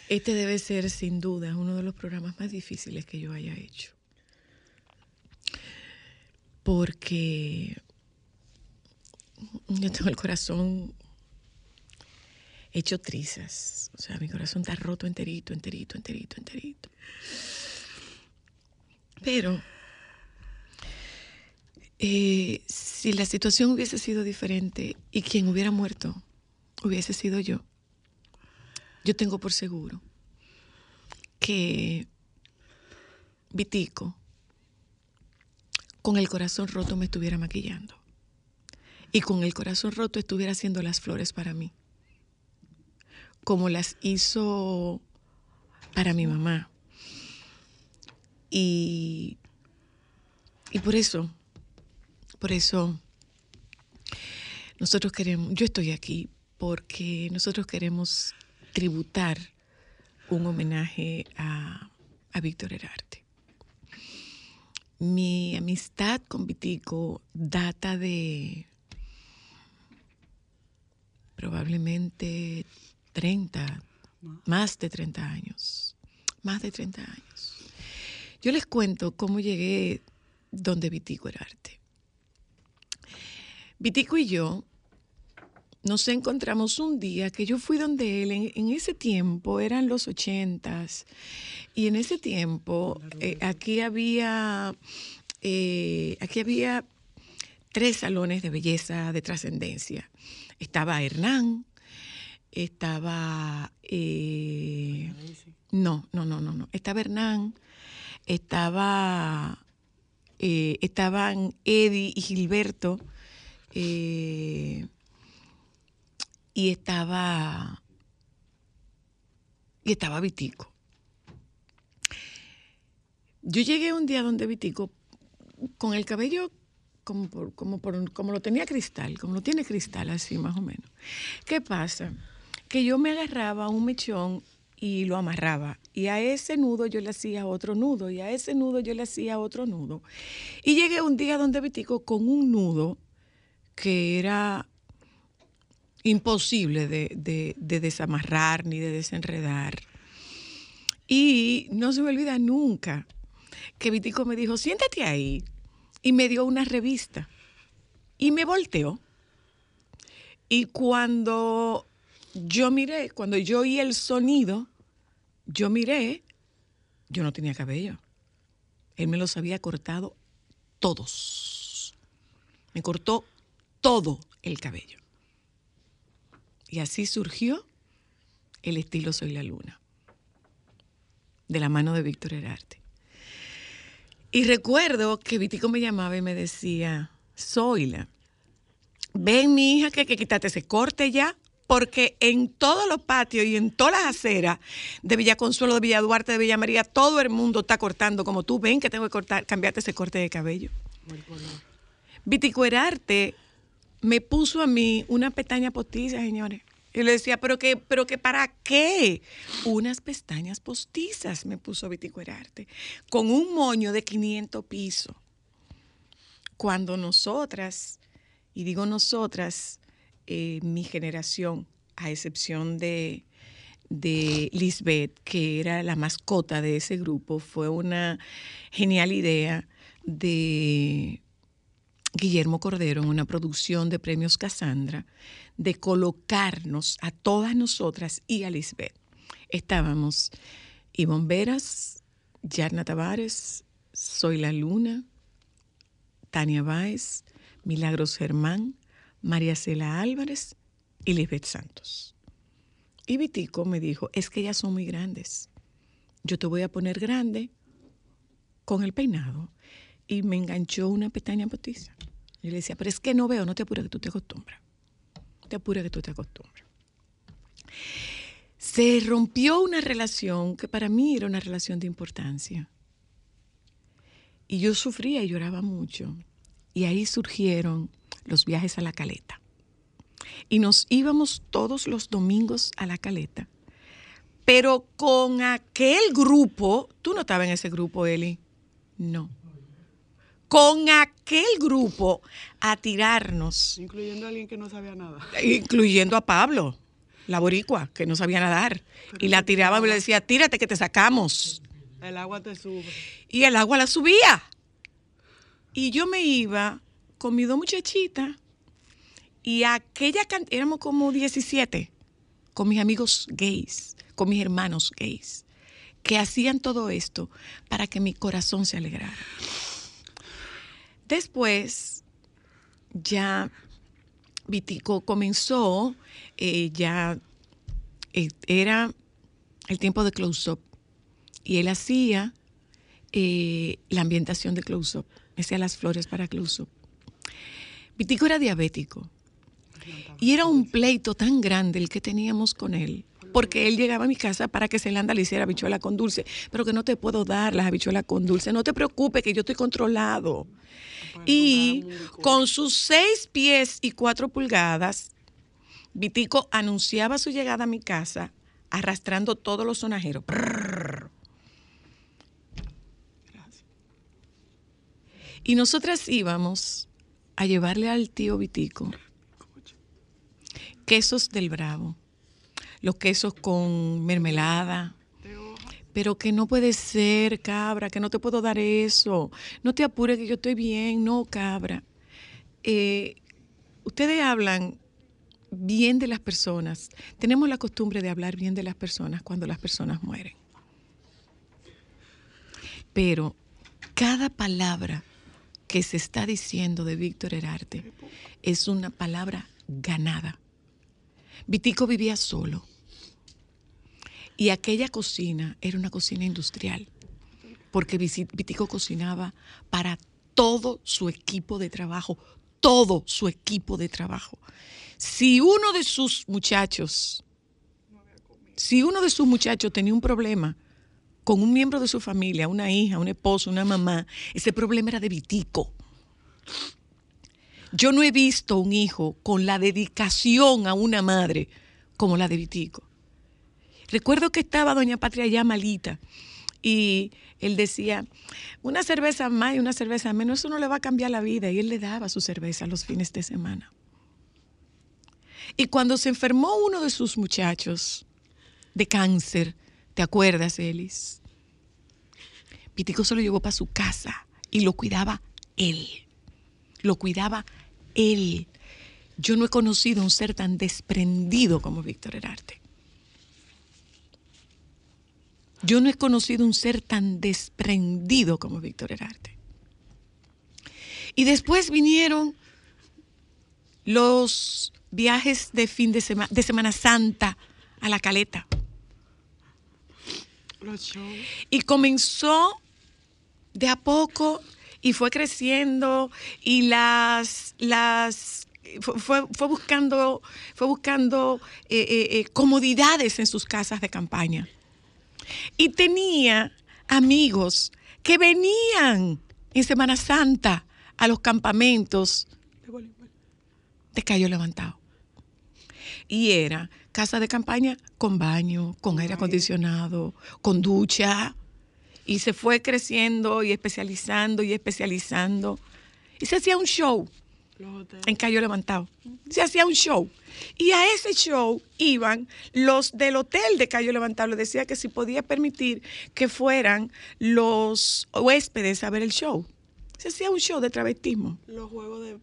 [SPEAKER 1] este debe ser sin duda uno de los programas más difíciles que yo haya hecho. Porque yo tengo el corazón hecho trizas. O sea, mi corazón está roto enterito, enterito, enterito, enterito. Pero eh, si la situación hubiese sido diferente y quien hubiera muerto hubiese sido yo, yo tengo por seguro que Vitico, con el corazón roto, me estuviera maquillando. Y con el corazón roto estuviera haciendo las flores para mí. Como las hizo para mi mamá. Y, y por eso, por eso, nosotros queremos, yo estoy aquí porque nosotros queremos tributar un homenaje a, a Víctor Herarte. Mi amistad con Vitico data de probablemente 30, más de 30 años, más de 30 años. Yo les cuento cómo llegué donde Vitico Herarte. Vitico y yo nos encontramos un día que yo fui donde él, en, en ese tiempo eran los ochentas, y en ese tiempo eh, aquí había, eh, aquí había tres salones de belleza de trascendencia. Estaba Hernán, estaba... eh, no, no, no, no, no. Estaba Hernán, estaba... eh, estaban Eddie y Gilberto, eh, y estaba... Y estaba Vitico. Yo llegué un día donde Vitico con el cabello como, por- como, por- como lo tenía cristal, como lo tiene cristal, así más o menos. ¿Qué pasa? Que yo me agarraba un mechón y lo amarraba. Y a ese nudo yo le hacía otro nudo. Y a ese nudo yo le hacía otro nudo. Y llegué un día donde Vitico con un nudo que era imposible de, de- de desamarrar ni de desenredar. Y no se me olvida nunca que Vitico me dijo, siéntate ahí. Y me dio una revista. Y me volteó. Y cuando yo miré, cuando yo oí el sonido, yo miré, yo no tenía cabello. Él me los había cortado todos. Me cortó todo el cabello. Y así surgió el estilo Soy la Luna, de la mano de Víctor Herarte. Y recuerdo que Vitico me llamaba y me decía, Zoila, ven mi hija que hay que ese corte ya, porque en todos los patios y en todas las aceras de Villa Consuelo, de Villa Duarte, de Villa María, todo el mundo está cortando como tú. Ven que tengo que cortar, cambiarte ese corte de cabello. Vitico Herarte me puso a mí una pestaña postiza, señores. Y le decía, ¿pero qué, pero qué para qué? Unas pestañas postizas me puso Vitico Herarte, con un moño de 500 pisos. Cuando nosotras, y digo nosotras, eh, mi generación, a excepción de, de Lisbeth, que era la mascota de ese grupo, fue una genial idea de Guillermo Cordero en una producción de Premios Casandra, de colocarnos a todas nosotras y a Lisbeth. Estábamos Ivonne Veras, Yarna Tavares, Soy la Luna, Tania Báez, Milagros Germán, María Cela Álvarez y Lisbeth Santos. Y Vitico me dijo, es que ellas son muy grandes. Yo te voy a poner grande con el peinado. Y me enganchó una pestaña postiza. Y le decía, pero es que no veo, no te apures que tú te acostumbras. Te apures que tú te acostumbras. Se rompió una relación que para mí era una relación de importancia. Y yo sufría y lloraba mucho. Y ahí surgieron los viajes a la caleta. Y nos íbamos todos los domingos a la caleta. Pero con aquel grupo, tú no estabas en ese grupo, Eli. No. Con aquel grupo a tirarnos,
[SPEAKER 15] Incluyendo a alguien que no sabía nada.
[SPEAKER 1] incluyendo a Pablo, la boricua, que no sabía nadar. y la tiraba y le decía, tírate que te sacamos.
[SPEAKER 15] El agua te sube.
[SPEAKER 1] Y el agua la subía. Y yo me iba con mis dos muchachitas y aquella cantidad, éramos como 17, con mis amigos gays, con mis hermanos gays, que hacían todo esto para que mi corazón se alegrara. Después, ya Vitico comenzó, eh, ya eh, era el tiempo de close-up, y él hacía eh, la ambientación de close-up, hacía las flores para close-up. Vitico era diabético y era un pleito tan grande el que teníamos con él. Porque él llegaba a mi casa para que Celanda le hiciera habichuela con dulce, pero que no te puedo dar las habichuelas con dulce. No te preocupes, que yo estoy controlado. Y con sus seis pies y cuatro pulgadas, Vitico anunciaba su llegada a mi casa arrastrando todos los sonajeros. Y nosotras íbamos a llevarle al tío Vitico quesos del Bravo, los quesos con mermelada. Pero que no puede ser, cabra, que no te puedo dar eso. No te apures que yo estoy bien, no, cabra. Eh, ustedes hablan bien de las personas. Tenemos la costumbre de hablar bien de las personas cuando las personas mueren. Pero cada palabra que se está diciendo de Víctor Herarte es una palabra ganada. Vitico vivía solo. Y aquella cocina era una cocina industrial, porque Vitico cocinaba para todo su equipo de trabajo, todo su equipo de trabajo. Si uno de sus muchachos, si uno de sus muchachos tenía un problema con un miembro de su familia, una hija, un esposo, una mamá, ese problema era de Vitico. Yo no he visto un hijo con la dedicación a una madre como la de Vitico. Recuerdo que estaba doña Patria ya malita y él decía, una cerveza más y una cerveza menos, eso no le va a cambiar la vida. Y él le daba su cerveza los fines de semana. Y cuando se enfermó uno de sus muchachos de cáncer, ¿te acuerdas, Elis? Vitico se lo llevó para su casa y lo cuidaba él. Lo cuidaba él. Yo no he conocido un ser tan desprendido como Víctor Herarte. Yo no he conocido un ser tan desprendido como Víctor Herarte. Y después vinieron los viajes de fin de semana, de Semana Santa a la caleta.
[SPEAKER 15] Los shows.
[SPEAKER 1] Y comenzó de a poco y fue creciendo y las, las fue, fue- buscando, fue buscando eh, eh, eh, comodidades en sus casas de campaña. Y tenía amigos que venían en Semana Santa a los campamentos de Cayo Levantado. Y era casa de campaña con baño, con aire acondicionado, con ducha. Y se fue creciendo y especializando y especializando. Y se hacía un show en Cayo Levantado. Se hacía un show. Y a ese show iban los del hotel de Cayo Levantado. Le decía que si podía permitir que fueran los huéspedes a ver el show. Se hacía un show de travestismo.
[SPEAKER 15] Los juegos de.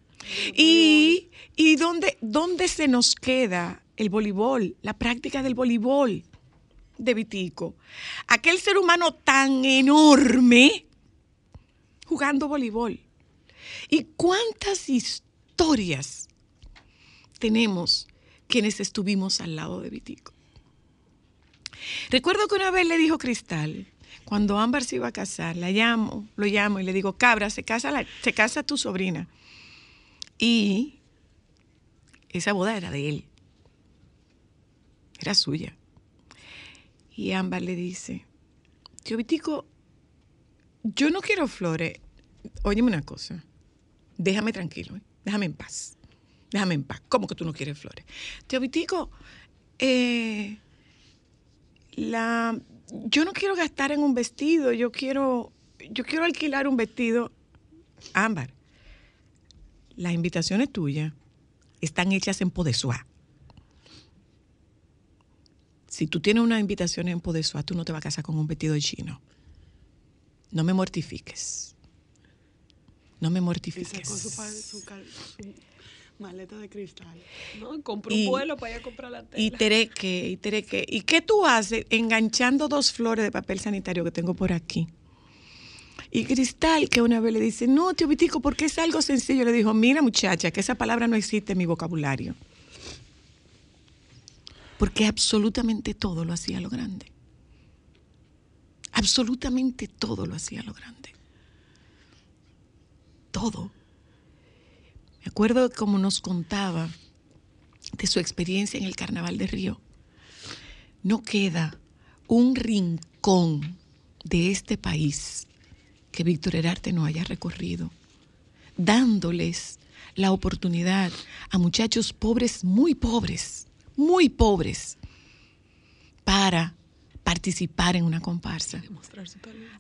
[SPEAKER 1] ¿Y, y dónde, dónde se nos queda el voleibol, la práctica del voleibol de Vitico? Aquel ser humano tan enorme jugando voleibol. ¿Y cuántas historias tenemos quienes estuvimos al lado de Vitico? Recuerdo que una vez le dijo Cristal, cuando Ámbar se iba a casar, la llamo, lo llamo y le digo, Cabra, se casa, se casa tu sobrina. Y esa boda era de él. Era suya. Y Ámbar le dice, tío Vitico, yo no quiero flores. Óyeme una cosa, déjame tranquilo, ¿eh? déjame en paz. Déjame en paz. ¿Cómo que tú no quieres flores? Tío Vitico, eh, la, yo no quiero gastar en un vestido, yo quiero, yo quiero alquilar un vestido. Ámbar, las invitaciones tuyas están hechas en Podesuá. Si tú tienes una invitación en Podesuá, tú no te vas a casar con un vestido chino. No me mortifiques. No me
[SPEAKER 15] Y
[SPEAKER 1] mortifiques.
[SPEAKER 15] sacó su, su su maleta de cristal.
[SPEAKER 16] No, compró
[SPEAKER 1] Y-
[SPEAKER 16] un vuelo para ir a comprar la tela.
[SPEAKER 1] Y tereque, y tereque. ¿Y qué tú haces enganchando dos flores de papel sanitario que tengo por aquí? Y Cristal, que una vez le dice, no, tío Vitico, porque es algo sencillo. Le dijo, mira muchacha, que esa palabra no existe en mi vocabulario. Porque absolutamente todo lo hacía lo grande. Absolutamente todo lo hacía lo grande. Todo. Me acuerdo como nos contaba de su experiencia en el Carnaval de Río. No queda un rincón de este país que Víctor Herarte no haya recorrido, dándoles la oportunidad a muchachos pobres, muy pobres, muy pobres, para participar en una comparsa.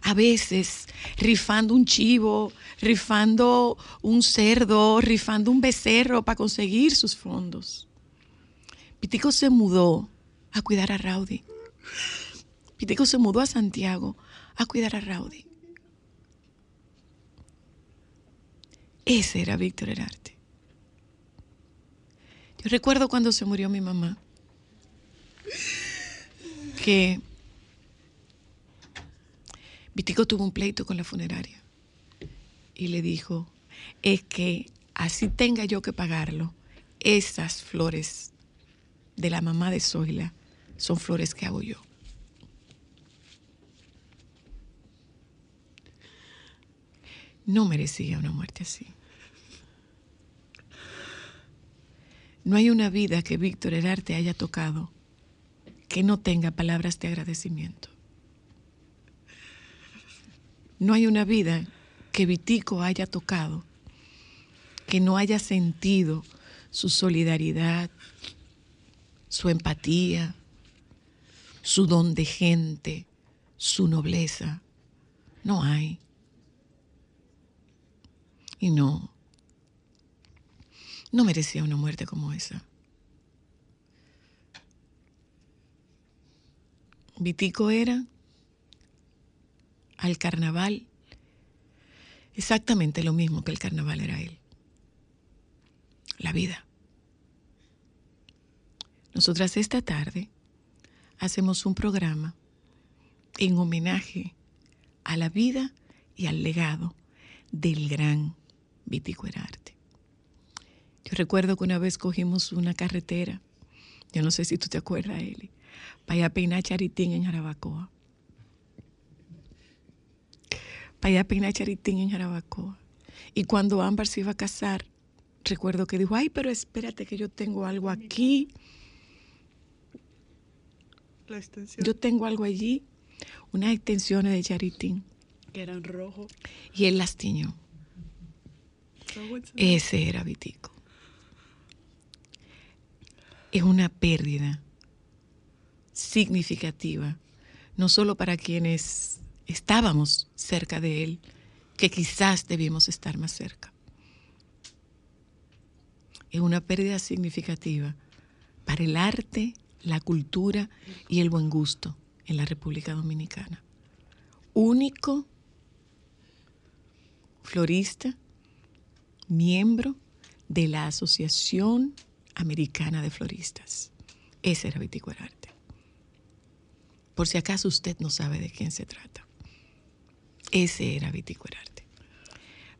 [SPEAKER 1] A veces rifando un chivo, rifando un cerdo, rifando un becerro para conseguir sus fondos. Pitico se mudó a cuidar a Raudy. Pitico se mudó a Santiago a cuidar a Raudy. Ese era Víctor Herarte. Recuerdo cuando se murió mi mamá, que Vitico tuvo un pleito con la funeraria y le dijo, es que así tenga yo que pagarlo, esas flores de la mamá de Zoila son flores que hago yo. No merecía una muerte así. No hay una vida que Víctor Herarte haya tocado que no tenga palabras de agradecimiento. No hay una vida que Vitico haya tocado que no haya sentido su solidaridad, su empatía, su don de gente, su nobleza. No hay. Y no, no merecía una muerte como esa. Vitico era al carnaval exactamente lo mismo que el carnaval era él. La vida. Nosotras esta tarde hacemos un programa en homenaje a la vida y al legado del gran Vitico Herarte. Yo recuerdo que una vez cogimos una carretera Yo no sé si tú te acuerdas, Eli. Para ir a peinar Charitín en Jarabacoa. Para ir a peinar Charitín en Jarabacoa. Y cuando Ámbar se iba a casar, recuerdo que dijo, ay, pero espérate que yo tengo algo aquí.
[SPEAKER 15] La extensión.
[SPEAKER 1] Yo tengo algo allí, unas extensiones de Charitín.
[SPEAKER 15] Que eran rojo.
[SPEAKER 1] Y él las tiñó. Ese era Vitico. Es una pérdida significativa, no solo para quienes estábamos cerca de él, que quizás debíamos estar más cerca. Es una pérdida significativa para el arte, la cultura y el buen gusto en la República Dominicana. Único florista, miembro de la Asociación Americana de Floristas. Ese era Vitico Herarte. Por si acaso usted no sabe de quién se trata. Ese era Vitico Herarte.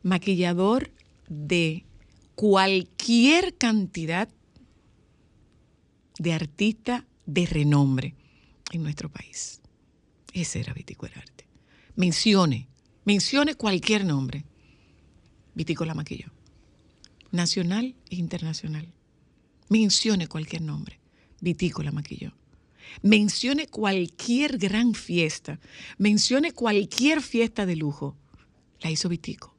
[SPEAKER 1] Maquillador de cualquier cantidad de artista de renombre en nuestro país. Ese era Vitico Herarte. Mencione, mencione cualquier nombre. Vitico la maquilló. Nacional e internacional. Mencione cualquier nombre. Vitico la maquilló. Mencione cualquier gran fiesta. Mencione cualquier fiesta de lujo. La hizo Vitico.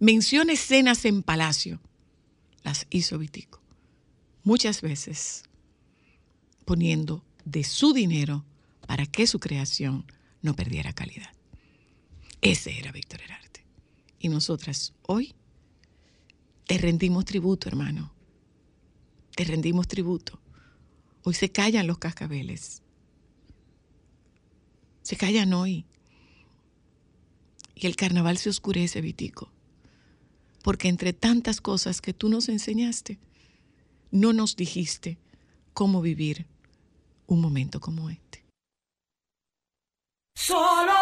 [SPEAKER 1] Mencione cenas en palacio. Las hizo Vitico. Muchas veces poniendo de su dinero para que su creación no perdiera calidad. Ese era Víctor Herarte. Y nosotras hoy te rendimos tributo, hermano. Te rendimos tributo. Hoy se callan los cascabeles. Se callan hoy. Y el carnaval se oscurece, Vitico. Porque entre tantas cosas que tú nos enseñaste, no nos dijiste cómo vivir un momento como este.
[SPEAKER 17] Solo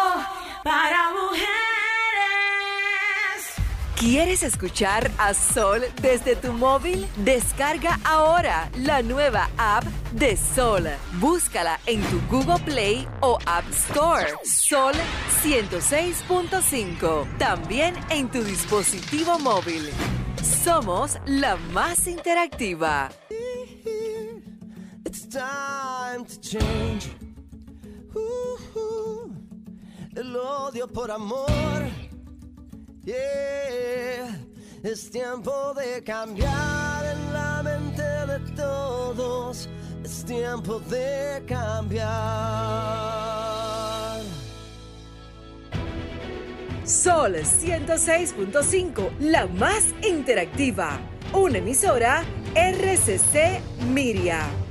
[SPEAKER 17] para mujeres.
[SPEAKER 8] ¿Quieres escuchar a Sol desde tu móvil? Descarga ahora la nueva app de Sol. Búscala en tu Google Play o App Store. Sol 106.5. También en tu dispositivo móvil. Somos la más interactiva.
[SPEAKER 18] It's time to change. El odio por amor. Es tiempo de cambiar en la mente de todos. Es tiempo de cambiar.
[SPEAKER 8] Sol 106.5, la más interactiva. Una emisora RCC Miria.